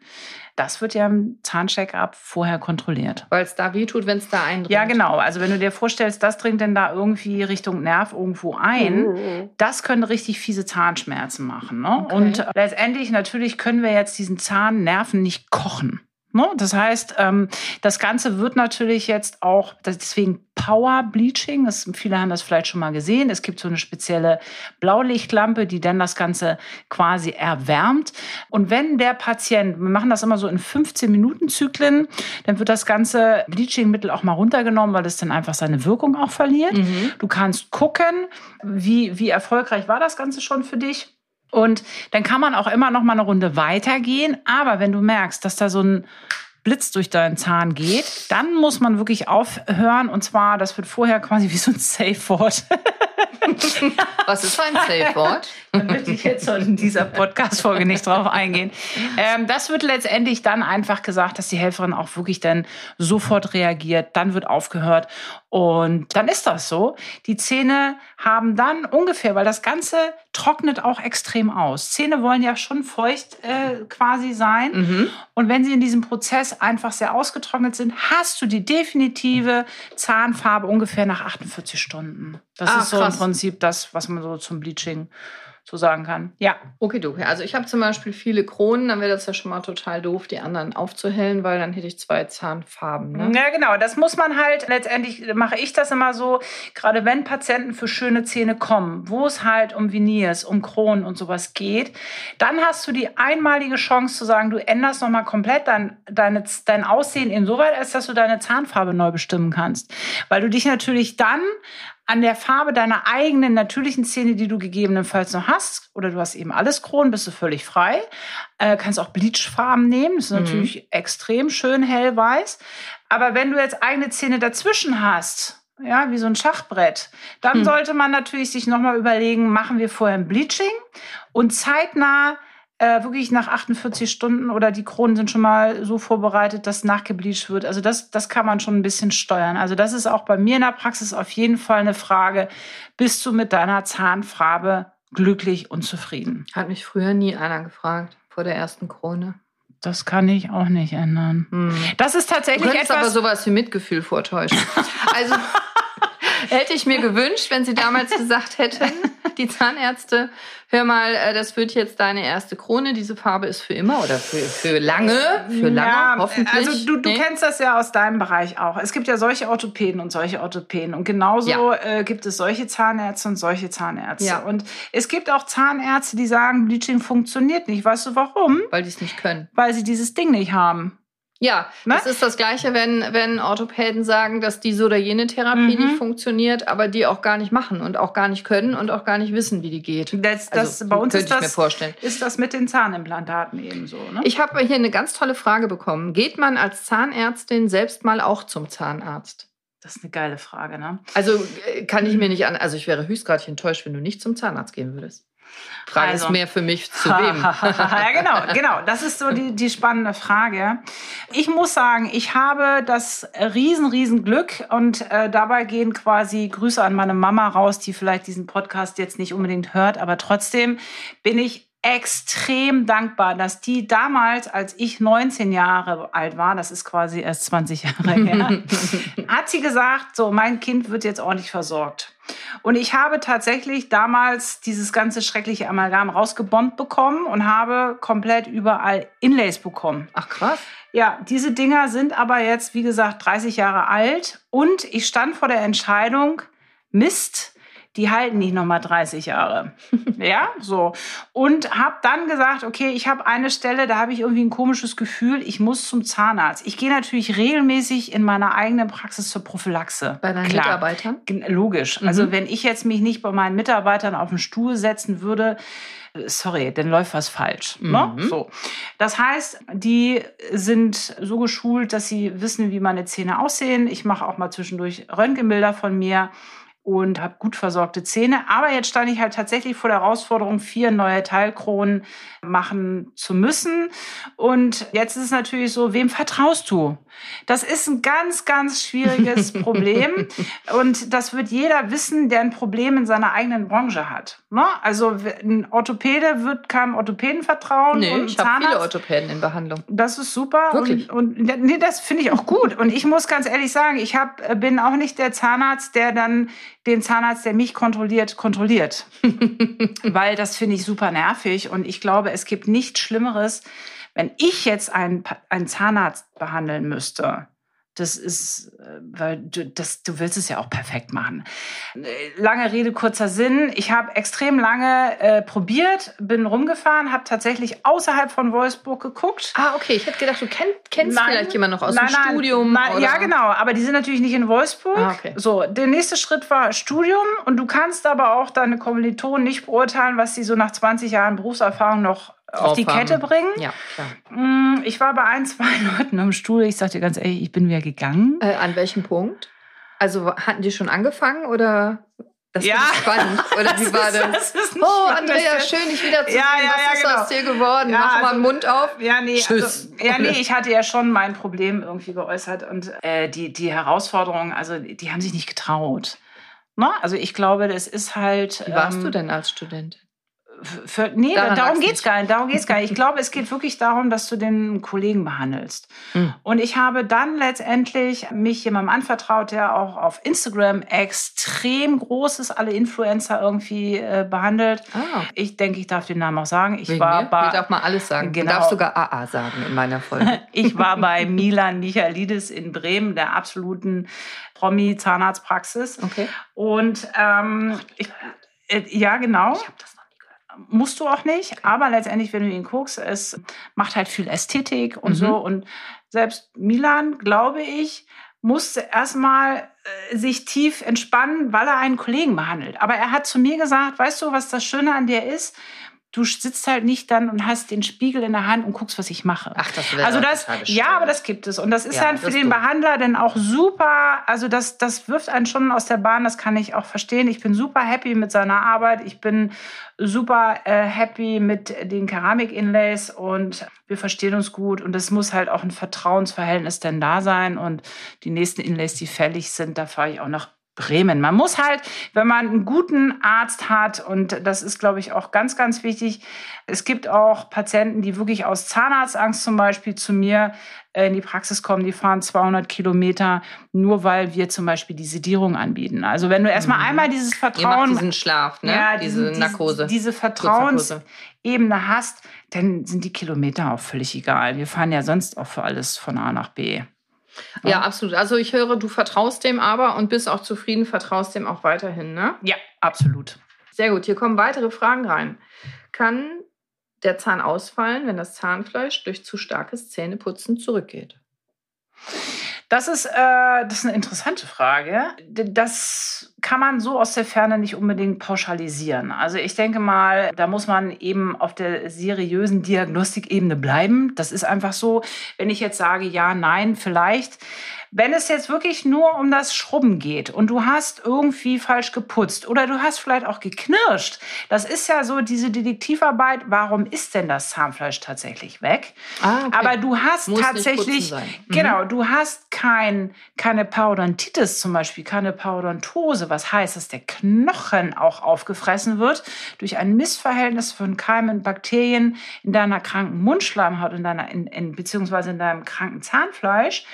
das wird ja im Zahncheck-up vorher kontrolliert. Weil es da weh tut, wenn es da eindringt. Ja, genau. Also wenn du dir vorstellst, das dringt denn da irgendwie Richtung Nerv irgendwo ein, das können richtig fiese Zahnschmerzen machen. Ne? Okay. Und letztendlich natürlich können wir jetzt diesen Zahnnerven nicht kochen. Ne? Das heißt, ähm, das Ganze wird natürlich jetzt auch, deswegen Power Bleaching, das, viele haben das vielleicht schon mal gesehen. Es gibt so eine spezielle Blaulichtlampe, die dann das Ganze quasi erwärmt. Und wenn der Patient, wir machen das immer so in 15 Minuten Zyklen, dann wird das ganze Bleachingmittel auch mal runtergenommen, weil das dann einfach seine Wirkung auch verliert. Mhm. Du kannst gucken, wie, wie erfolgreich war das Ganze schon für dich. Und dann kann man auch immer noch mal eine Runde weitergehen. Aber wenn du merkst, dass da so ein Blitz durch deinen Zahn geht, dann muss man wirklich aufhören. Und zwar, das wird vorher quasi wie so ein Safe Word. Was ist ein Safe Word? Da möchte ich jetzt in dieser Podcast-Folge nicht drauf eingehen. Ähm, das wird letztendlich dann einfach gesagt, dass die Helferin auch wirklich dann sofort reagiert. Dann wird aufgehört. Und dann ist das so. Die Zähne haben dann ungefähr, weil das Ganze trocknet auch extrem aus. Zähne wollen ja schon feucht äh, quasi sein. Mhm. Und wenn sie in diesem Prozess einfach sehr ausgetrocknet sind, hast du die definitive Zahnfarbe ungefähr nach 48 Stunden. Das ah, ist so krass. im Prinzip das, was man so zum Bleaching so sagen kann. Ja. Okay, du. Also ich habe zum Beispiel viele Kronen, dann wäre das ja schon mal total doof, die anderen aufzuhellen, weil dann hätte ich zwei Zahnfarben. Ne? Ja, genau. Das muss man halt, letztendlich mache ich das immer so, gerade wenn Patienten für schöne Zähne kommen, wo es halt um Veneers, um Kronen und sowas geht, dann hast du die einmalige Chance zu sagen, du änderst nochmal komplett dein, deine, dein Aussehen insoweit, als dass du deine Zahnfarbe neu bestimmen kannst. Weil du dich natürlich dann an der Farbe deiner eigenen natürlichen Zähne, die du gegebenenfalls noch hast, oder du hast eben alles Kronen, bist du völlig frei. Äh, kannst auch Bleachfarben nehmen, das ist mhm. natürlich extrem schön hellweiß. Aber wenn du jetzt eigene Zähne dazwischen hast, ja, wie so ein Schachbrett, dann mhm. sollte man natürlich sich nochmal überlegen, machen wir vorher ein Bleaching und zeitnah äh, wirklich nach 48 Stunden oder die Kronen sind schon mal so vorbereitet, dass nachgebleached wird. Also das, das kann man schon ein bisschen steuern. Also das ist auch bei mir in der Praxis auf jeden Fall eine Frage. Bist du mit deiner Zahnfarbe glücklich und zufrieden? Hat mich früher nie einer gefragt vor der ersten Krone. Das kann ich auch nicht ändern. Hm. Das ist tatsächlich du etwas. aber sowas wie Mitgefühl vortäuschen. also hätte ich mir gewünscht, wenn Sie damals gesagt hätten, die Zahnärzte, hör mal, äh, das wird jetzt deine erste Krone, diese Farbe ist für immer oder für, für lange, für lange, ja, hoffentlich. Also du, du nee? kennst das ja aus deinem Bereich auch. Es gibt ja solche Orthopäden und solche Orthopäden und genauso ja. äh, gibt es solche Zahnärzte und solche Zahnärzte. Ja. Und es gibt auch Zahnärzte, die sagen, Bleaching funktioniert nicht. Weißt du warum? Weil die es nicht können. Weil sie dieses Ding nicht haben. Ja, ne? das ist das Gleiche, wenn, wenn Orthopäden sagen, dass diese oder jene Therapie mhm. nicht funktioniert, aber die auch gar nicht machen und auch gar nicht können und auch gar nicht wissen, wie die geht. Das, das, also, bei uns ist das, ist das mit den Zahnimplantaten ebenso. Ne? Ich habe hier eine ganz tolle Frage bekommen. Geht man als Zahnärztin selbst mal auch zum Zahnarzt? Das ist eine geile Frage, ne? Also äh, kann ich mir nicht an. Also ich wäre höchstgradig enttäuscht, wenn du nicht zum Zahnarzt gehen würdest. Frage also. ist mehr für mich zu wem. ja, genau, genau. Das ist so die, die spannende Frage. Ich muss sagen, ich habe das riesen, riesen Glück und äh, dabei gehen quasi Grüße an meine Mama raus, die vielleicht diesen Podcast jetzt nicht unbedingt hört, aber trotzdem bin ich extrem dankbar, dass die damals, als ich 19 Jahre alt war, das ist quasi erst 20 Jahre her, hat sie gesagt, so, mein Kind wird jetzt ordentlich versorgt. Und ich habe tatsächlich damals dieses ganze schreckliche Amalgam rausgebombt bekommen und habe komplett überall Inlays bekommen. Ach krass. Ja, diese Dinger sind aber jetzt, wie gesagt, 30 Jahre alt und ich stand vor der Entscheidung, Mist, die halten nicht noch mal 30 Jahre. ja, so. Und habe dann gesagt, okay, ich habe eine Stelle, da habe ich irgendwie ein komisches Gefühl, ich muss zum Zahnarzt. Ich gehe natürlich regelmäßig in meiner eigenen Praxis zur Prophylaxe. Bei deinen Klar. Mitarbeitern? Logisch. Mhm. Also wenn ich jetzt mich nicht bei meinen Mitarbeitern auf den Stuhl setzen würde, sorry, dann läuft was falsch. Ne? Mhm. So. Das heißt, die sind so geschult, dass sie wissen, wie meine Zähne aussehen. Ich mache auch mal zwischendurch Röntgenbilder von mir und habe gut versorgte Zähne. Aber jetzt stand ich halt tatsächlich vor der Herausforderung, vier neue Teilkronen machen zu müssen. Und jetzt ist es natürlich so, wem vertraust du? Das ist ein ganz, ganz schwieriges Problem. Und das wird jeder wissen, der ein Problem in seiner eigenen Branche hat. Ne? Also ein Orthopäde wird keinem Orthopäden vertrauen. Nee, und ich habe viele Orthopäden in Behandlung. Das ist super. Wirklich? Und, und nee, das finde ich auch gut. Und ich muss ganz ehrlich sagen, ich hab, bin auch nicht der Zahnarzt, der dann den Zahnarzt, der mich kontrolliert, kontrolliert. Weil das finde ich super nervig und ich glaube, es gibt nichts Schlimmeres, Wenn ich jetzt einen, einen Zahnarzt behandeln müsste, das ist, äh, weil du, das, du willst es ja auch perfekt machen. Lange Rede, kurzer Sinn. Ich habe extrem lange äh, probiert, bin rumgefahren, habe tatsächlich außerhalb von Wolfsburg geguckt. Ah, okay. Ich hätte gedacht, du kenn, kennst nein, vielleicht jemanden noch aus nein, dem nein, Studium. Nein, ja, genau. Aber die sind natürlich nicht in Wolfsburg. Ah, okay. So, der nächste Schritt war Studium. Und du kannst aber auch deine Kommilitonen nicht beurteilen, was sie so nach 20 Jahren Berufserfahrung noch auf die Kette bringen. Ja, klar. Mm, ich war bei ein, zwei Leuten am Stuhl. Ich sagte ganz ehrlich, ich bin wieder gegangen. Äh, an welchem Punkt? Also hatten die schon angefangen oder? Das ja. spannend. Oder wie war das? das oh, Andrea, schön, dich wieder zu sehen. Ja, ja, Was ist genau. aus dir geworden? Ja, Mach also, mal den Mund auf. Ja, nee. Tschüss. Also, ja, nee, ich hatte ja schon mein Problem irgendwie geäußert. Und äh, die, die Herausforderungen, also die haben sich nicht getraut. Na? Ne? Also ich glaube, das ist halt. Wie warst ähm, du denn als Student? Für, nee, Daran darum geht es gar nicht. Darum geht's gar nicht. Ich glaube, es geht wirklich darum, dass du den Kollegen behandelst. Mhm. Und ich habe dann letztendlich mich jemandem anvertraut, der auch auf Instagram extrem großes, alle Influencer irgendwie äh, behandelt. Ah. Ich denke, ich darf den Namen auch sagen. Ich Wegen war mir? bei. Ich darf mal alles sagen. Genau. Du darfst sogar AA sagen in meiner Folge. ich war bei Milan Michalidis in Bremen, der absoluten Promi-Zahnarztpraxis. Okay. Und ähm, ich, äh, ja, genau. Ich habe das musst du auch nicht, aber letztendlich, wenn du ihn guckst, es macht halt viel Ästhetik und mhm. so. Und selbst Milan, glaube ich, musste erstmal äh, sich tief entspannen, weil er einen Kollegen behandelt. Aber er hat zu mir gesagt, weißt du, was das Schöne an der ist? Du sitzt halt nicht dann und hast den Spiegel in der Hand und guckst, was ich mache. Ach, das wäre Also das, ja, aber das gibt es. Und das ist ja, dann für den Behandler dann auch super. Also das, das wirft einen schon aus der Bahn, das kann ich auch verstehen. Ich bin super happy mit seiner Arbeit. Ich bin super äh, happy mit den Keramik-Inlays und wir verstehen uns gut. Und es muss halt auch ein Vertrauensverhältnis denn da sein. Und die nächsten Inlays, die fällig sind, da fahre ich auch nach Bremen. Man muss halt, wenn man einen guten Arzt hat, und das ist, glaube ich, auch ganz, ganz wichtig, es gibt auch Patienten, die wirklich aus Zahnarztangst zum Beispiel zu mir äh, in die Praxis kommen, die fahren 200 Kilometer, nur weil wir zum Beispiel die Sedierung anbieten. Also wenn du erstmal mhm. einmal dieses Vertrauen... diesen Schlaf, ne? Ja, diese Narkose. Diese, diese Vertrauensebene hast, dann sind die Kilometer auch völlig egal. Wir fahren ja sonst auch für alles von A nach B. Ja, absolut. Also ich höre, du vertraust dem aber und bist auch zufrieden, vertraust dem auch weiterhin, ne? Ja, absolut. Sehr gut. Hier kommen weitere Fragen rein. Kann der Zahn ausfallen, wenn das Zahnfleisch durch zu starkes Zähneputzen zurückgeht? Das ist, äh, das ist eine interessante Frage. Das kann man so aus der Ferne nicht unbedingt pauschalisieren. Also ich denke mal, da muss man eben auf der seriösen Diagnostikebene bleiben. Das ist einfach so, wenn ich jetzt sage, ja, nein, vielleicht, wenn es jetzt wirklich nur um das Schrubben geht und du hast irgendwie falsch geputzt oder du hast vielleicht auch geknirscht, das ist ja so diese Detektivarbeit, warum ist denn das Zahnfleisch tatsächlich weg? Ah, okay. Aber du hast Muss tatsächlich, mhm. genau, du hast kein, keine Parodontitis zum Beispiel, keine Parodontose, was heißt, dass der Knochen auch aufgefressen wird durch ein Missverhältnis von Keimen und Bakterien in deiner kranken Mundschleimhaut, in deiner, in, in, beziehungsweise in deinem kranken Zahnfleisch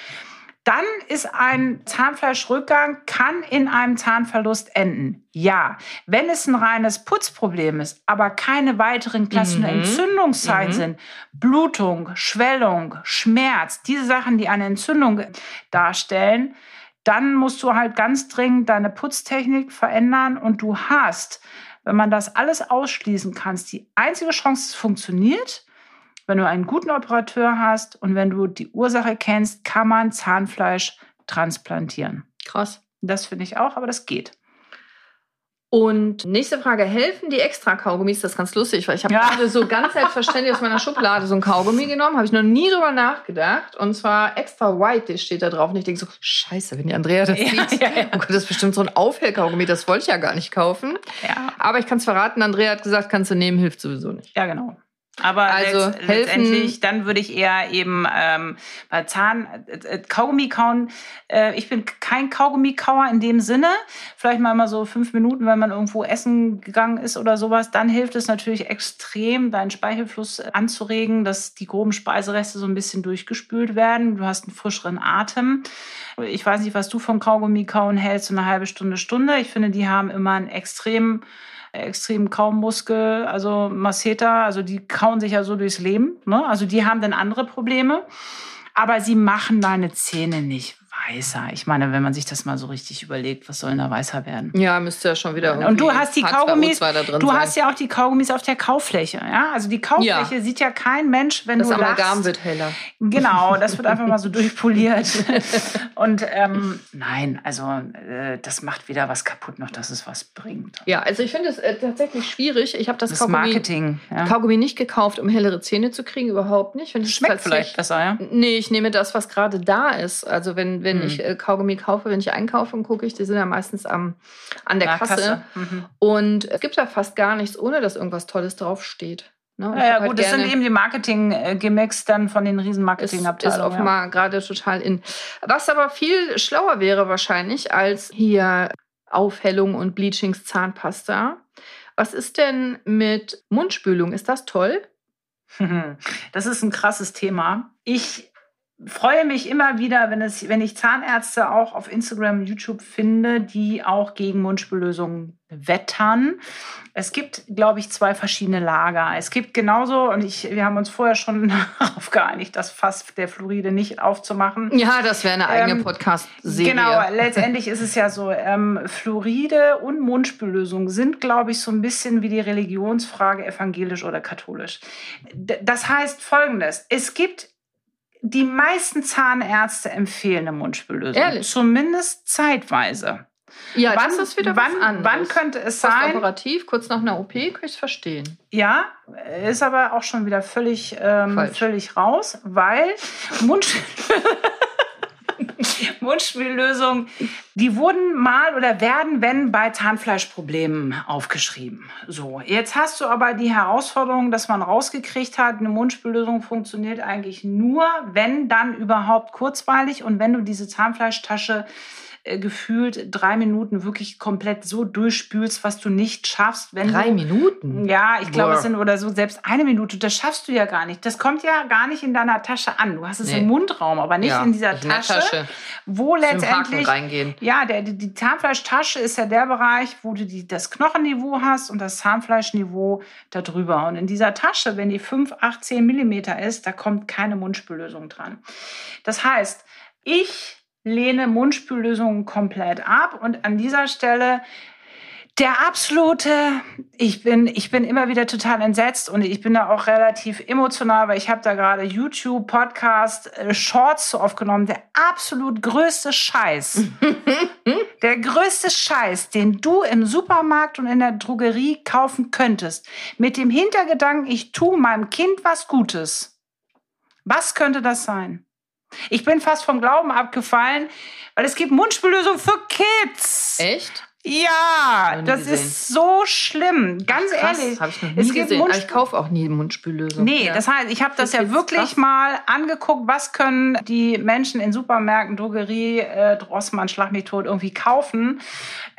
dann ist ein Zahnfleischrückgang, kann in einem Zahnverlust enden. Ja, wenn es ein reines Putzproblem ist, aber keine weiteren klassischen mhm. Entzündungszeichen mhm. sind, Blutung, Schwellung, Schmerz, diese Sachen, die eine Entzündung darstellen, dann musst du halt ganz dringend deine Putztechnik verändern und du hast, wenn man das alles ausschließen kannst, die einzige Chance, es funktioniert, wenn du einen guten Operateur hast und wenn du die Ursache kennst, kann man Zahnfleisch transplantieren. Krass. Das finde ich auch, aber das geht. Und nächste Frage, helfen die extra Kaugummis? Das ist ganz lustig, weil ich habe ja. gerade so ganz selbstverständlich aus meiner Schublade so ein Kaugummi genommen, habe ich noch nie drüber nachgedacht. Und zwar extra white, das steht da drauf. Und ich denke so, scheiße, wenn die Andrea das ja, sieht, ja, ja. Oh Gott, das ist bestimmt so ein Aufhellkaugummi, das wollte ich ja gar nicht kaufen. Ja. Aber ich kann es verraten, Andrea hat gesagt, kannst du nehmen, hilft sowieso nicht. Ja, genau. Aber also letzt, letztendlich, dann würde ich eher eben ähm, bei Zahn, äh, äh, Kaugummi kauen. Äh, ich bin kein Kaugummikauer in dem Sinne. Vielleicht mal, mal so fünf Minuten, wenn man irgendwo essen gegangen ist oder sowas. Dann hilft es natürlich extrem, deinen Speichelfluss anzuregen, dass die groben Speisereste so ein bisschen durchgespült werden. Du hast einen frischeren Atem. Ich weiß nicht, was du vom Kaugummi kauen hältst, so eine halbe Stunde, Stunde. Ich finde, die haben immer einen extrem extrem Kaumuskel, also Masseter, also die kauen sich ja so durchs Leben. Ne? Also die haben dann andere Probleme. Aber sie machen deine Zähne nicht weißer. Ich meine, wenn man sich das mal so richtig überlegt, was soll denn da weißer werden? Ja, müsste ja schon wieder. Und du hast die Kaugummis, du sein. hast ja auch die Kaugummis auf der Kaufläche. Ja, also die Kaufläche ja. sieht ja kein Mensch, wenn das du Amalgam lachst. wird heller. Genau, das wird einfach mal so durchpoliert. Und ähm, nein, also äh, das macht wieder was kaputt, noch dass es was bringt. Ja, also ich finde es äh, tatsächlich schwierig. Ich habe das, Das Kaugummi, Marketing. Ja. Kaugummi nicht gekauft, um hellere Zähne zu kriegen, überhaupt nicht. Schmeckt vielleicht besser, ja? Nee, ich nehme das, was gerade da ist. Also wenn, wenn Hm. ich äh, Kaugummi kaufe, wenn ich einkaufe und gucke ich, die sind ja meistens am, an der Na, Kasse. Mhm. Und es gibt da fast gar nichts, ohne dass irgendwas Tolles draufsteht. Ne? Ja, ja halt gut, das sind eben die Marketing-Gimmicks dann von den riesen ist, ist Marketingabteilungen. ja. offenbar gerade total in. Was aber viel schlauer wäre wahrscheinlich als hier Aufhellung und Bleachings Zahnpasta. Was ist denn mit Mundspülung? Ist das toll? Das ist ein krasses Thema. Ich freue mich immer wieder, wenn, es, wenn ich Zahnärzte auch auf Instagram und YouTube finde, die auch gegen Mundspüllösungen wettern. Es gibt, glaube ich, zwei verschiedene Lager. Es gibt genauso, und ich, wir haben uns vorher schon darauf geeinigt, das Fass der Fluoride nicht aufzumachen. Ja, das wäre eine eigene Ähm, Podcast-Serie. Genau, letztendlich ist es ja so, ähm, Fluoride und Mundspüllösung sind, glaube ich, so ein bisschen wie die Religionsfrage evangelisch oder katholisch. D das heißt folgendes, es gibt die meisten Zahnärzte empfehlen eine Mundspüllösung. Ehrlich? Zumindest zeitweise. Ja, wann, das ist wieder wann, was anderes. wann könnte es sein? Operativ, kurz nach einer OP, kann ich es verstehen. Ja, ist aber auch schon wieder völlig, ähm, völlig raus, weil Mund Mundspüllösungen, die wurden mal oder werden, wenn bei Zahnfleischproblemen aufgeschrieben. So, jetzt hast du aber die Herausforderung, dass man rausgekriegt hat, eine Mundspüllösung funktioniert eigentlich nur, wenn dann überhaupt kurzweilig und wenn du diese Zahnfleischtasche äh, gefühlt drei Minuten wirklich komplett so durchspülst, was du nicht schaffst, wenn Drei du Minuten? ja, ich glaube, es sind oder so selbst eine Minute. Das schaffst du ja gar nicht. Das kommt ja gar nicht in deiner Tasche an. Du hast es Nee. im Mundraum, aber nicht Ja, in dieser in der Tasche, Tasche. wo letztendlich reingehen. ja, der, die, die Zahnfleischtasche ist ja der Bereich, wo du die, das Knochenniveau hast und das Zahnfleischniveau darüber. Und in dieser Tasche, wenn die 5, 8, 10 Millimeter ist, da kommt keine Mundspüllösung dran. Das heißt, ich lehne Mundspüllösungen komplett ab und an dieser Stelle der absolute, ich bin, ich bin immer wieder total entsetzt und ich bin da auch relativ emotional, weil ich habe da gerade YouTube, Podcast, äh, Shorts zu aufgenommen. Der absolut größte Scheiß, der größte Scheiß, den du im Supermarkt und in der Drogerie kaufen könntest, mit dem Hintergedanken, ich tue meinem Kind was Gutes. Was könnte das sein? Ich bin fast vom Glauben abgefallen, weil es gibt Mundspüllösung für Kids. Echt? Ja, das gesehen. ist so schlimm. Ganz Krass, ehrlich. Habe ich noch es nie gibt gesehen. Mundspül- ich kaufe auch nie Mundspüllösung. Nee, Ja. das heißt, ich habe das Für ja wirklich krass. mal angeguckt, was können die Menschen in Supermärkten, Drogerie, äh, Drossmann, Schlag mich tot irgendwie kaufen.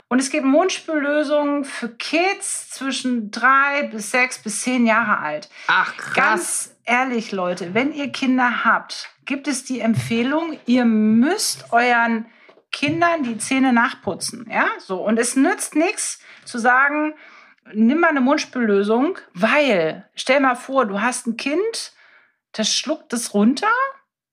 Und es gibt Mundspüllösungen für Kids zwischen drei bis sechs bis zehn Jahre alt. Ach, krass. Ganz ehrlich, Leute, wenn ihr Kinder habt, gibt es die Empfehlung, ihr müsst euren Kindern die Zähne nachputzen. Ja, so. Und es nützt nichts zu sagen, nimm mal eine Mundspüllösung, weil, stell mal vor, du hast ein Kind, das schluckt das runter.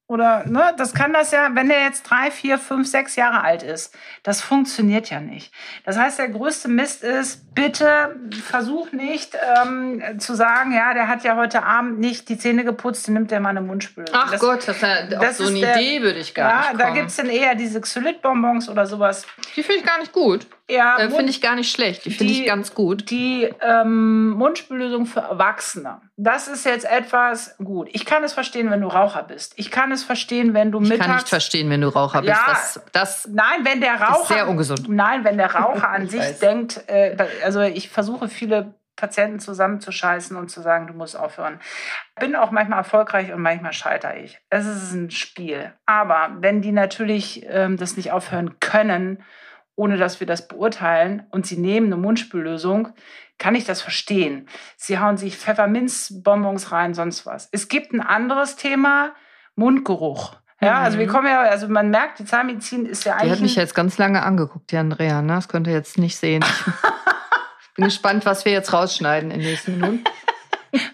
Oder, ne, das kann das ja, wenn der jetzt drei, vier, fünf, sechs Jahre alt ist. Das funktioniert ja nicht. Das heißt, der größte Mist ist, bitte versuch nicht ähm, zu sagen, ja, der hat ja heute Abend nicht die Zähne geputzt, dann nimmt der mal eine Mundspülung. Ach das, Gott, das ist ja, auf das so eine der- Idee würde ich gar Ja, nicht da kommen. gibt's dann eher diese Xylit-Bonbons oder sowas. Die finde ich gar nicht gut. Ja, Äh, finde ich gar nicht schlecht. Die finde ich ganz gut. Die ähm, Mundspüllösung für Erwachsene. Das ist jetzt etwas gut. Ich kann es verstehen, wenn du Raucher bist. Ich kann es verstehen, wenn du Ich mittags. kann nicht verstehen, wenn du Raucher bist. Ja. Das, das Nein, wenn der Raucher. sehr ungesund. Nein, wenn der Raucher an Ich sich weiß. denkt, äh, also ich versuche viele Patienten zusammenzuscheißen und zu sagen, du musst aufhören. Bin auch manchmal erfolgreich und manchmal scheitere ich. Es ist ein Spiel. Aber wenn die natürlich ähm, das nicht aufhören können, ohne dass wir das beurteilen und sie nehmen eine Mundspüllösung, kann ich das verstehen. Sie hauen sich Pfefferminzbonbons rein, sonst was. Es gibt ein anderes Thema, Mundgeruch. Ja, Mhm. also wir kommen ja, also man merkt, die Zahnmedizin ist ja die eigentlich. hat mich jetzt ganz lange angeguckt, die Andrea. Ne? Das könnt ihr jetzt nicht sehen. Bin gespannt, was wir jetzt rausschneiden in den nächsten Minuten.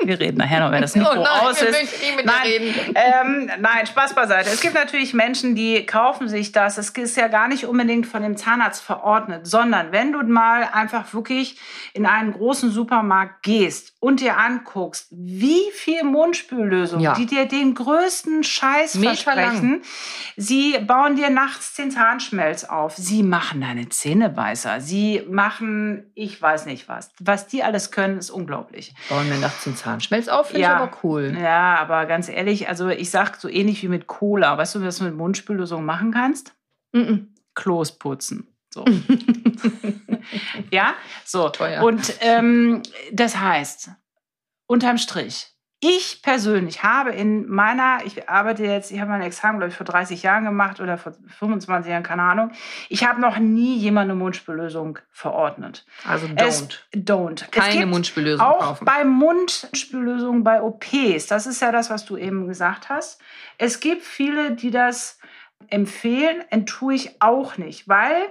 Wir reden nachher noch, wenn das Mikro Oh nein, aus ist. nein, ähm, nein, Spaß beiseite. Es gibt natürlich Menschen, die kaufen sich das. Es ist ja gar nicht unbedingt von dem Zahnarzt verordnet, sondern wenn du mal einfach wirklich in einen großen Supermarkt gehst und dir anguckst, wie viel Mundspüllösung, Ja. die dir den größten Scheiß Meterlang. versprechen. Sie bauen dir nachts den Zahnschmelz auf. Sie machen deine Zähne weißer. Sie machen, ich weiß nicht was. Was die alles können, ist unglaublich. Bauen wir nachts den Zahnschmelz auf, finde Ja. ich aber cool. Ja, aber ganz ehrlich, also ich sag so ähnlich wie mit Cola. Weißt du, was du mit Mundspüllösung machen kannst? Mhm. Klos putzen. So. ja, so. Teuer. Und ähm, das heißt, unterm Strich, ich persönlich habe in meiner, ich arbeite jetzt, ich habe mein Examen, glaube ich, vor 30 Jahren gemacht oder vor 25 Jahren, keine Ahnung. Ich habe noch nie jemand eine Mundspüllösung verordnet. Also Es, don't. don't. Es Keine gibt Mundspüllösung auch kaufen. bei Mundspüllösungen bei OPs, das ist ja das, was du eben gesagt hast. Es gibt viele, die das empfehlen, tue ich auch nicht, weil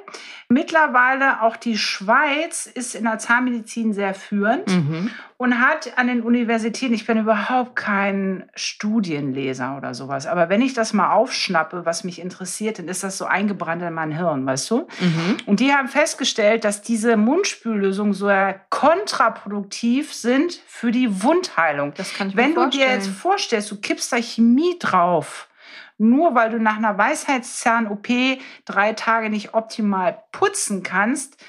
mittlerweile auch die Schweiz ist in der Zahnmedizin sehr führend Mhm. und hat an den Universitäten, ich bin überhaupt kein Studienleser oder sowas, aber wenn ich das mal aufschnappe, was mich interessiert, dann ist das so eingebrannt in mein Hirn, weißt du? Mhm. Und die haben festgestellt, dass diese Mundspüllösungen so kontraproduktiv sind für die Wundheilung. Das kann ich mir Wenn du dir jetzt vorstellst, du kippst da Chemie drauf, nur weil du nach einer Weisheitszahn-OP drei Tage nicht optimal putzen kannst,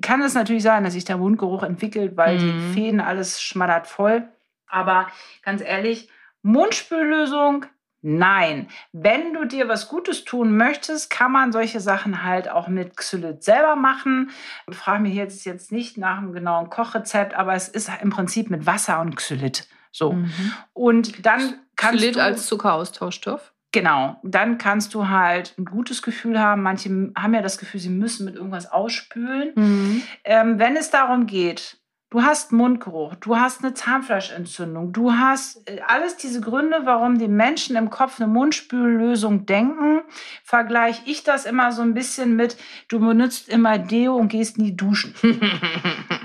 kann es natürlich sein, dass sich der Mundgeruch entwickelt, weil Mhm. die Fäden alles schmattert voll. Aber ganz ehrlich, Mundspüllösung, nein. Wenn du dir was Gutes tun möchtest, kann man solche Sachen halt auch mit Xylit selber machen. Ich frage mich jetzt, jetzt nicht nach einem genauen Kochrezept, aber es ist im Prinzip mit Wasser und Xylit. So. Mhm. Und dann kannst Xylit du als Zuckeraustauschstoff. Genau, dann kannst du halt ein gutes Gefühl haben. Manche haben ja das Gefühl, sie müssen mit irgendwas ausspülen. Mhm. Ähm, wenn es darum geht, du hast Mundgeruch, du hast eine Zahnfleischentzündung, du hast äh, alles diese Gründe, warum die Menschen im Kopf eine Mundspüllösung denken, vergleiche ich das immer so ein bisschen mit, du benutzt immer Deo und gehst nie duschen.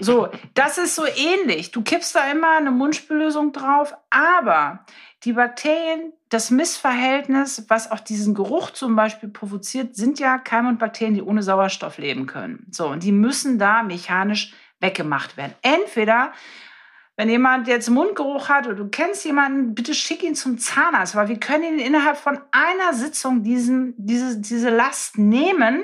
So, das ist so ähnlich. Du kippst da immer eine Mundspüllösung drauf, aber die Bakterien, das Missverhältnis, was auch diesen Geruch zum Beispiel provoziert, sind ja Keime und Bakterien, die ohne Sauerstoff leben können. So, und die müssen da mechanisch weggemacht werden. Entweder wenn jemand jetzt Mundgeruch hat oder du kennst jemanden, bitte schick ihn zum Zahnarzt, weil wir können ihn innerhalb von einer Sitzung diesen, diese, diese Last nehmen.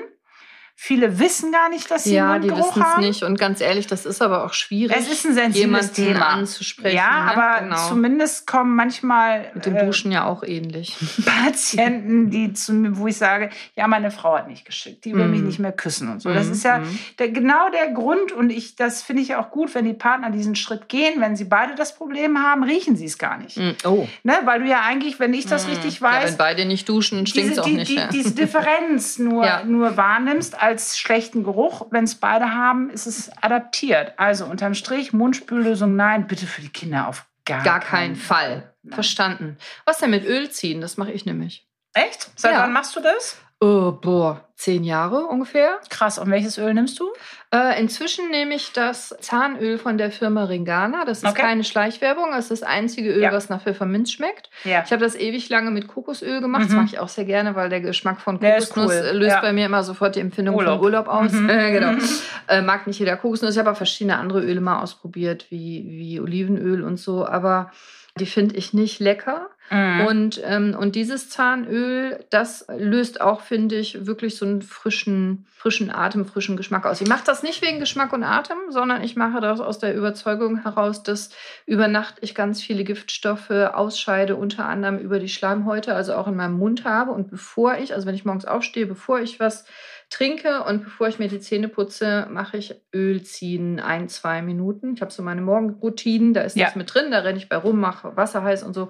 Viele wissen gar nicht, dass sie Ja, die Mundgeruch wissen es haben. nicht. Und ganz ehrlich, das ist aber auch schwierig, Es ist ein sensibles Thema. anzusprechen. Ja, ne? aber genau. zumindest kommen manchmal Mit dem äh, Duschen ja auch ähnlich. Patienten, die zu mir, wo ich sage, ja, meine Frau hat nicht geschickt, die will Mhm. mich nicht mehr küssen und so. Das Mhm, ist ja mhm. der, genau der Grund und ich, das finde ich auch gut, wenn die Partner diesen Schritt gehen, wenn sie beide das Problem haben, riechen sie es gar nicht. Mhm. Oh. Ne? Weil du ja eigentlich, wenn ich das richtig Ja, weiß, wenn beide nicht duschen, stinkt es auch die, nicht. die, ja. diese Differenz nur, Ja. nur wahrnimmst als schlechten Geruch. Wenn es beide haben, ist es adaptiert. Also unterm Strich, Mundspüllösung nein, bitte für die Kinder auf gar, Gar keinen Fall. Nein. Verstanden. Was denn mit Öl ziehen? Das mache ich nämlich. Echt? Seit Ja. wann machst du das? Oh, boah, zehn Jahre ungefähr. Krass. Und welches Öl nimmst du? Äh, inzwischen nehme ich das Zahnöl von der Firma Ringana. Das ist Okay. keine Schleichwerbung. Das ist das einzige Öl, Ja. was nach Pfefferminz schmeckt. Ja. Ich habe das ewig lange mit Kokosöl gemacht. Das Mhm. mache ich auch sehr gerne, weil der Geschmack von Kokosnuss cool. äh, löst Ja. bei mir immer sofort die Empfindung Urlaub. von Urlaub aus. Mhm. Äh, genau. Mhm. Äh, mag nicht jeder Kokosnuss. Ich habe auch verschiedene andere Öle mal ausprobiert, wie, wie Olivenöl und so. Aber die finde ich nicht lecker. Mhm. Und, ähm, und dieses Zahnöl, das löst auch, finde ich, wirklich so einen frischen, frischen Atem, frischen Geschmack aus. Ich mache das nicht wegen Geschmack und Atem, sondern ich mache das aus der Überzeugung heraus, dass über Nacht ich ganz viele Giftstoffe ausscheide, unter anderem über die Schleimhäute, also auch in meinem Mund habe. Und bevor ich, also wenn ich morgens aufstehe, bevor ich was trinke und bevor ich mir die Zähne putze, mache ich Öl ziehen ein, zwei Minuten. Ich habe so meine Morgenroutinen, da ist Ja. nichts mit drin, da renne ich bei rum, mache Wasser heiß und so.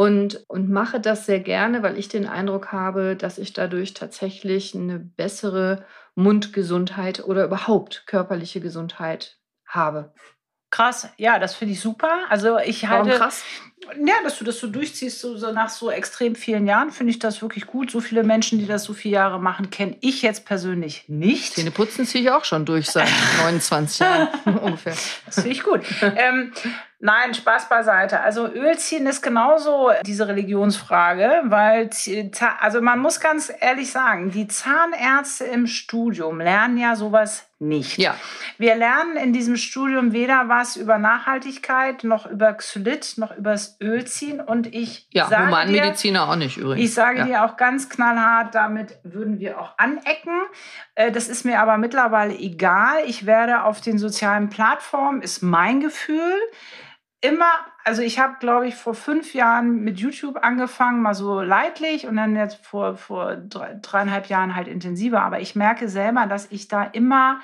Und, und mache das sehr gerne, weil ich den Eindruck habe, dass ich dadurch tatsächlich eine bessere Mundgesundheit oder überhaupt körperliche Gesundheit habe. Krass, ja, das finde ich super. Also ich Warum halte, krass? ja, dass du das so durchziehst, so, so nach so extrem vielen Jahren, finde ich das wirklich gut. So viele Menschen, die das so viele Jahre machen, kenne ich jetzt persönlich nicht. Zähne putzen ziehe ich auch schon durch seit 29 Jahren ungefähr. Das finde ich gut. ähm, nein, Spaß beiseite. Also Ölziehen ist genauso diese Religionsfrage, weil also man muss ganz ehrlich sagen, die Zahnärzte im Studium lernen ja sowas nicht. Ja, Wir lernen in diesem Studium weder was über Nachhaltigkeit, noch über Xylit, noch über das Ölziehen. Und ich ja, sage dir, Humanmediziner auch nicht übrigens. ich sage ja. dir auch ganz knallhart, damit würden wir auch anecken. Äh, Das ist mir aber mittlerweile egal. Ich werde auf den sozialen Plattformen, ist mein Gefühl, immer, also ich habe, glaube ich, vor fünf Jahren mit YouTube angefangen, mal so leidlich und dann jetzt vor, vor drei, dreieinhalb Jahren halt intensiver. Aber ich merke selber, dass ich da immer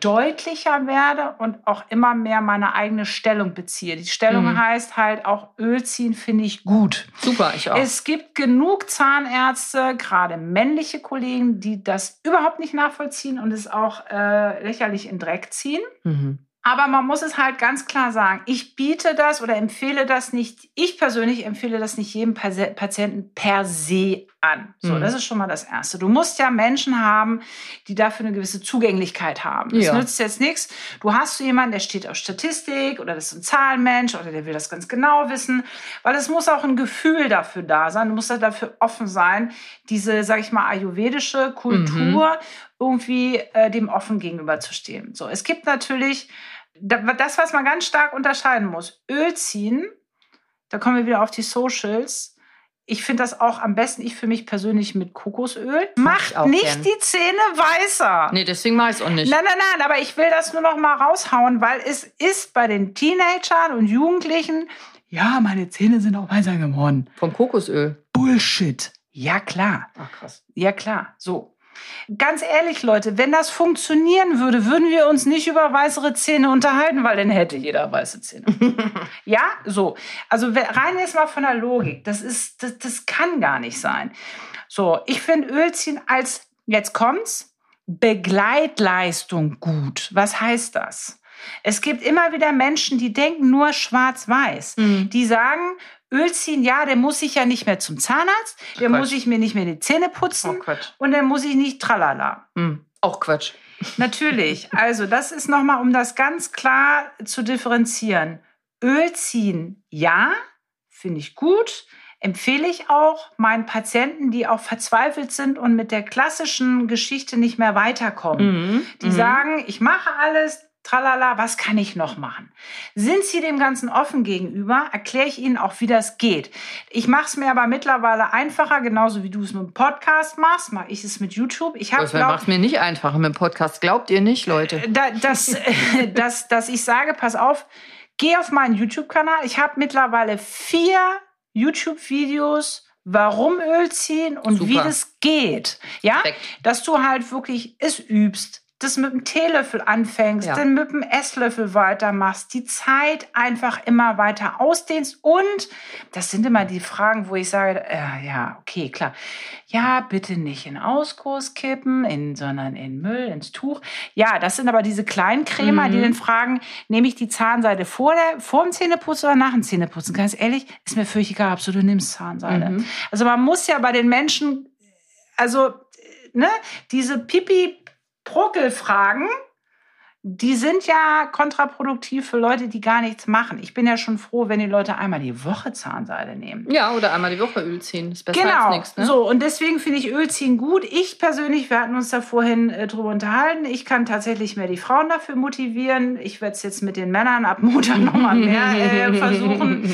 deutlicher werde und auch immer mehr meine eigene Stellung beziehe. Die Stellung Mhm. heißt halt auch Öl ziehen finde ich gut. Super, ich auch. Es gibt genug Zahnärzte, gerade männliche Kollegen, die das überhaupt nicht nachvollziehen und es auch äh, lächerlich in Dreck ziehen. Mhm. Aber man muss es halt ganz klar sagen, ich biete das oder empfehle das nicht, ich persönlich empfehle das nicht jedem Patienten per se an. So, Mhm. das ist schon mal das Erste. Du musst ja Menschen haben, die dafür eine gewisse Zugänglichkeit haben. Das Ja. nützt jetzt nichts. Du hast jemanden, der steht auf Statistik oder das ist ein Zahlenmensch oder der will das ganz genau wissen, weil es muss auch ein Gefühl dafür da sein. Du musst halt dafür offen sein, diese, sag ich mal, ayurvedische Kultur irgendwie äh, dem offen gegenüberzustehen. So, es gibt natürlich das, was man ganz stark unterscheiden muss. Öl ziehen, da kommen wir wieder auf die Socials. Ich finde das auch am besten, ich für mich persönlich mit Kokosöl. Macht nicht gern. die Zähne weißer. Nee, deswegen mache ich es auch nicht. Nein, nein, nein, aber ich will das nur noch mal raushauen, weil es ist bei den Teenagern und Jugendlichen, ja, meine Zähne sind auch weißer geworden. Vom Kokosöl. Bullshit. Ja, klar. Ach krass. Ja, klar. So. Ganz ehrlich, Leute, wenn das funktionieren würde, würden wir uns nicht über weißere Zähne unterhalten, weil dann hätte jeder weiße Zähne. ja, so. Also rein jetzt mal von der Logik. Das ist, das, das kann gar nicht sein. So, ich finde Ölziehen als, jetzt kommt's, Begleitleistung gut. Was heißt das? Es gibt immer wieder Menschen, die denken nur schwarz-weiß. Mhm. Die sagen, Ölziehen, ja, der muss ich ja nicht mehr zum Zahnarzt, der Quatsch. muss ich mir nicht mehr die Zähne putzen Oh Quatsch. und dann muss ich nicht tralala. Mhm. Auch Quatsch. Natürlich. Also, das ist nochmal, um das ganz klar zu differenzieren. Öl ziehen, ja, finde ich gut. Empfehle ich auch meinen Patienten, die auch verzweifelt sind und mit der klassischen Geschichte nicht mehr weiterkommen. Mhm. Die sagen, ich mache alles, tralala, was kann ich noch machen? Sind sie dem Ganzen offen gegenüber, erkläre ich ihnen auch, wie das geht. Ich mache es mir aber mittlerweile einfacher, genauso wie du es mit dem Podcast machst, mache ich es mit YouTube. Ich habe macht es mir nicht einfacher mit dem Podcast. Glaubt ihr nicht, Leute? da, dass, äh, dass, dass ich sage, pass auf, geh auf meinen YouTube-Kanal. Ich habe mittlerweile vier YouTube-Videos, warum Öl ziehen und Super. wie das geht. Ja, Perfekt. dass du halt wirklich es übst. Das mit dem Teelöffel anfängst, Ja. dann mit dem Esslöffel weitermachst, die Zeit einfach immer weiter ausdehnst und das sind immer die Fragen, wo ich sage, äh, ja, okay, klar. Ja, bitte nicht in Ausguss kippen, in, sondern in Müll, ins Tuch. Ja, das sind aber diese kleinen Krämer, die Mhm. dann fragen, nehme ich die Zahnseide vor, der, vor dem Zähneputzen oder nach dem Zähneputzen? Ganz ehrlich, ist mir völlig egal, ob du nimmst Zahnseide. Mhm. Also man muss ja bei den Menschen, also, ne, diese Pipi-Prockel-Fragen, die sind ja kontraproduktiv für Leute, die gar nichts machen. Ich bin ja schon froh, wenn die Leute einmal die Woche Zahnseide nehmen. Ja, oder einmal die Woche Öl ziehen. Ist besser Genau, als nichts. Ne? so und deswegen finde ich Ölziehen gut. Ich persönlich, wir hatten uns da vorhin äh, drüber unterhalten. Ich kann tatsächlich mehr die Frauen dafür motivieren. Ich werde es jetzt mit den Männern ab Montag nochmal mehr äh, versuchen.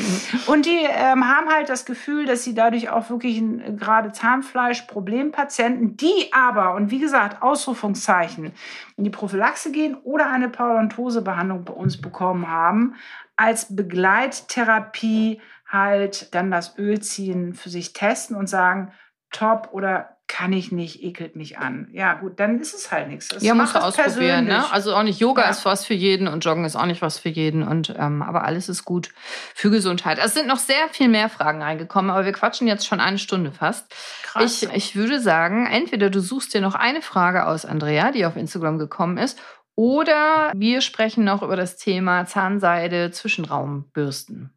Und die ähm, haben halt das Gefühl, dass sie dadurch auch wirklich ein, äh, gerade Zahnfleisch-Problempatienten, die aber, und wie gesagt, Ausrufungszeichen, in die Prophylaxe gehen oder eine Parodontosebehandlung bei uns bekommen haben, als Begleittherapie halt dann das Ölziehen für sich testen und sagen, top oder kann ich nicht, ekelt mich an. Ja, gut, dann ist es halt nichts. Das Ja, musst du macht es ausprobieren. Ne? Also auch nicht Yoga Ja. ist was für jeden und Joggen ist auch nicht was für jeden. Und ähm, aber alles ist gut für Gesundheit. Es sind noch sehr viel mehr Fragen reingekommen, aber wir quatschen jetzt schon eine Stunde fast. Krass. Ich, ich würde sagen, entweder du suchst dir noch eine Frage aus, Andrea, die auf Instagram gekommen ist, Oder wir sprechen noch über das Thema Zahnseide, Zwischenraumbürsten.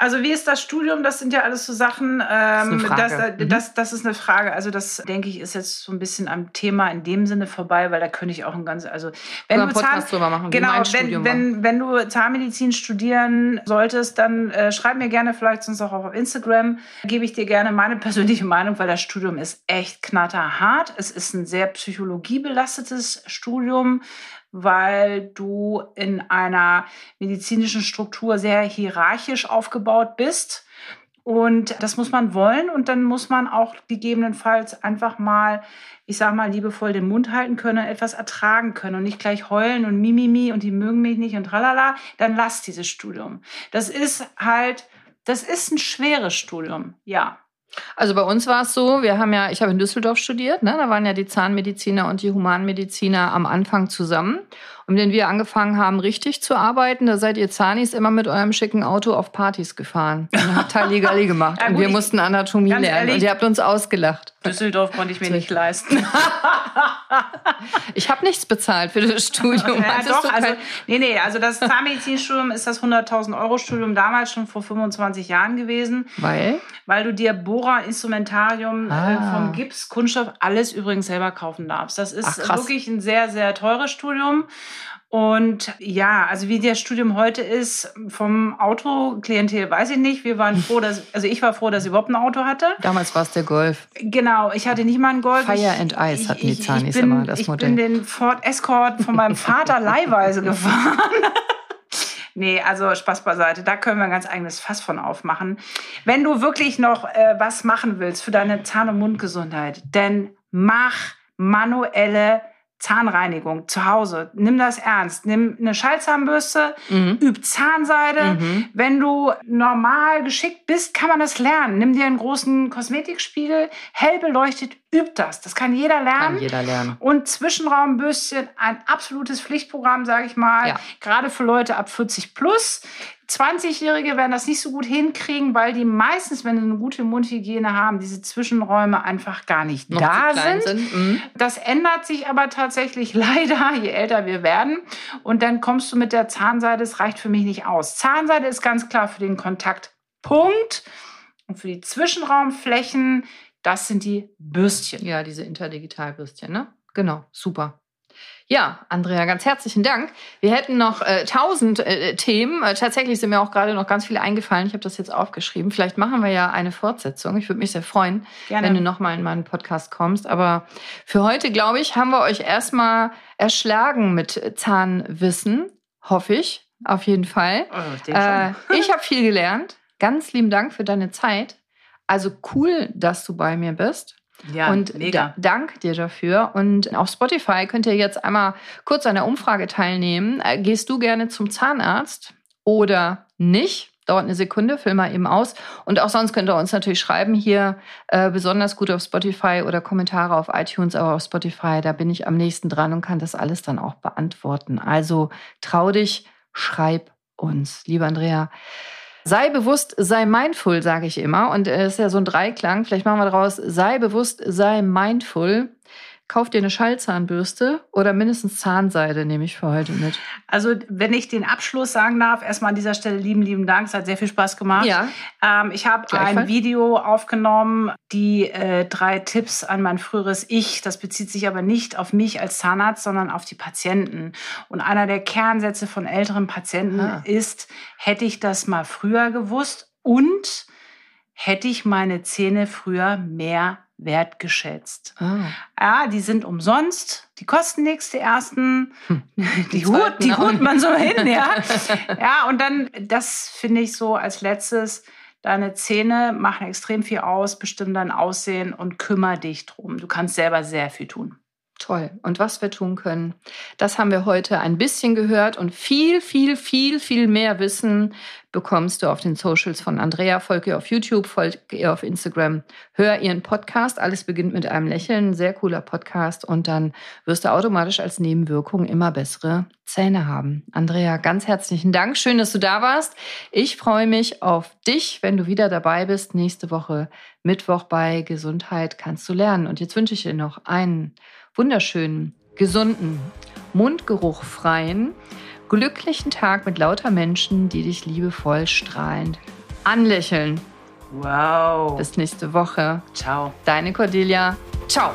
Also wie ist das Studium? Das sind ja alles so Sachen. Ähm, das, das, mhm. das, das, ist eine Frage. Also das denke ich ist jetzt so ein bisschen am Thema in dem Sinne vorbei, weil da könnte ich auch ein ganz also wenn du Zahn, machen, genau wenn, wenn, wenn du Zahnmedizin studieren solltest, dann äh, schreib mir gerne vielleicht sonst auch auf Instagram. Gebe ich dir gerne meine persönliche Meinung, weil das Studium ist echt knatterhart. Es ist ein sehr psychologiebelastetes Studium weil du in einer medizinischen Struktur sehr hierarchisch aufgebaut bist. Und das muss man wollen und dann muss man auch gegebenenfalls einfach mal, ich sag mal, liebevoll den Mund halten können, etwas ertragen können und nicht gleich heulen und mimimi und die mögen mich nicht und tralala, dann lass dieses Studium. Das ist halt, das ist ein schweres Studium, ja. Also bei uns war es so, wir haben ja, ich habe in Düsseldorf studiert, ne? da waren ja die Zahnmediziner und die Humanmediziner am Anfang zusammen. Und wenn wir angefangen haben, richtig zu arbeiten, da seid ihr Zanis immer mit eurem schicken Auto auf Partys gefahren und habt Halligalli gemacht. ja, gut, und wir mussten Anatomie lernen ehrlich, und ihr habt uns ausgelacht. Düsseldorf konnte ich mir nicht leisten. ich habe nichts bezahlt für das Studium. Ja, doch, also, nee, nee, also das Zahnmedizinstudium ist das 100.000 Euro Studium damals schon vor 25 Jahren gewesen. Weil? Weil du dir Bohrer, Instrumentarium äh, ah. vom Gips, Kunststoff, alles übrigens selber kaufen darfst. Das ist Ach, wirklich ein sehr, sehr teures Studium. Und ja, also wie das Studium heute ist, vom Autoklientel weiß ich nicht. Wir waren froh, dass, also ich war froh, dass ich überhaupt ein Auto hatte. Damals war es der Golf. Genau, ich hatte nicht mal einen Golf. Fire and Ice hatten die Zanis immer, das Modell. Ich bin den Ford Escort von meinem Vater leihweise gefahren. Nee, also Spaß beiseite. Da können wir ein ganz eigenes Fass von aufmachen. Wenn du wirklich noch äh, was machen willst für deine Zahn- und Mundgesundheit, dann mach manuelle Zahnreinigung zu Hause. Nimm das ernst. Nimm eine Schallzahnbürste, mhm. üb Zahnseide. Mhm. Wenn du normal geschickt bist, kann man das lernen. Nimm dir einen großen Kosmetikspiegel, hell beleuchtet, üb das. Das kann jeder lernen. Kann jeder lernen. Und Zwischenraumbürstchen, ein absolutes Pflichtprogramm, sage ich mal. Ja. Gerade für Leute ab 40 plus. 20-Jährige werden das nicht so gut hinkriegen, weil die meistens, wenn sie eine gute Mundhygiene haben, diese Zwischenräume einfach gar nicht Noch da sind. sind. Mhm. Das ändert sich aber tatsächlich leider, je älter wir werden. Und dann kommst du mit der Zahnseide, das reicht für mich nicht aus. Zahnseide ist ganz klar für den Kontaktpunkt und für die Zwischenraumflächen, das sind die Bürstchen. Ja, diese Interdigitalbürstchen, ne? Genau, super. Ja, Andrea, ganz herzlichen Dank. Wir hätten noch äh, tausend äh, Themen. Äh, tatsächlich sind mir auch gerade noch ganz viele eingefallen. Ich habe das jetzt aufgeschrieben. Vielleicht machen wir ja eine Fortsetzung. Ich würde mich sehr freuen, Gerne. wenn du nochmal in meinen Podcast kommst. Aber für heute, glaube ich, haben wir euch erstmal erschlagen mit Zahnwissen. Hoffe ich, auf jeden Fall. Oh, ich äh, ich habe viel gelernt. Ganz lieben Dank für deine Zeit. Also cool, dass du bei mir bist. Ja, und mega. Dank dir dafür. Und auf Spotify könnt ihr jetzt einmal kurz an der Umfrage teilnehmen. Äh, gehst du gerne zum Zahnarzt oder nicht? Dauert eine Sekunde, füll mal eben aus. Und auch sonst könnt ihr uns natürlich schreiben hier, äh, besonders gut auf Spotify oder Kommentare auf iTunes, aber auf Spotify, da bin ich am nächsten dran und kann das alles dann auch beantworten. Also trau dich, schreib uns. Lieber Andrea, Sei bewusst, sei mindful, sage ich immer. Und es ist ja so ein Dreiklang. Vielleicht machen wir daraus, sei bewusst, sei mindful. Kauf dir eine Schallzahnbürste oder mindestens Zahnseide, nehme ich für heute mit. Also, wenn ich den Abschluss sagen darf, erstmal an dieser Stelle lieben, lieben Dank. Es hat sehr viel Spaß gemacht. Ja. Ähm, ich habe ein Video aufgenommen, die äh, drei Tipps an mein früheres Ich. Das bezieht sich aber nicht auf mich als Zahnarzt, sondern auf die Patienten. Und einer der Kernsätze von älteren Patienten ah. ist, hätte ich das mal früher gewusst und hätte ich meine Zähne früher mehr wertgeschätzt. Ah. Ja, die sind umsonst, die kosten nichts, die ersten, hm. die, hut, die hut man so hin, ja. ja, und dann, das finde ich so als letztes, deine Zähne machen extrem viel aus, bestimmen dein Aussehen und kümmere dich drum. Du kannst selber sehr viel tun. Toll. Und was wir tun können, das haben wir heute ein bisschen gehört und viel, viel, viel, viel mehr Wissen bekommst du auf den Socials von Andrea. Folge ihr auf YouTube, folge ihr auf Instagram, hör ihren Podcast. Alles beginnt mit einem Lächeln. Sehr cooler Podcast. Und dann wirst du automatisch als Nebenwirkung immer bessere Zähne haben. Andrea, ganz herzlichen Dank. Schön, dass du da warst. Ich freue mich auf dich, wenn du wieder dabei bist. Nächste Woche Mittwoch bei Gesundheit kannst du lernen. Und jetzt wünsche ich dir noch einen wunderschönen, gesunden mundgeruchfreien, glücklichen Tag mit lauter Menschen, die dich liebevoll strahlend anlächeln. Wow. Bis nächste Woche. Ciao. Deine Cordelia. Ciao.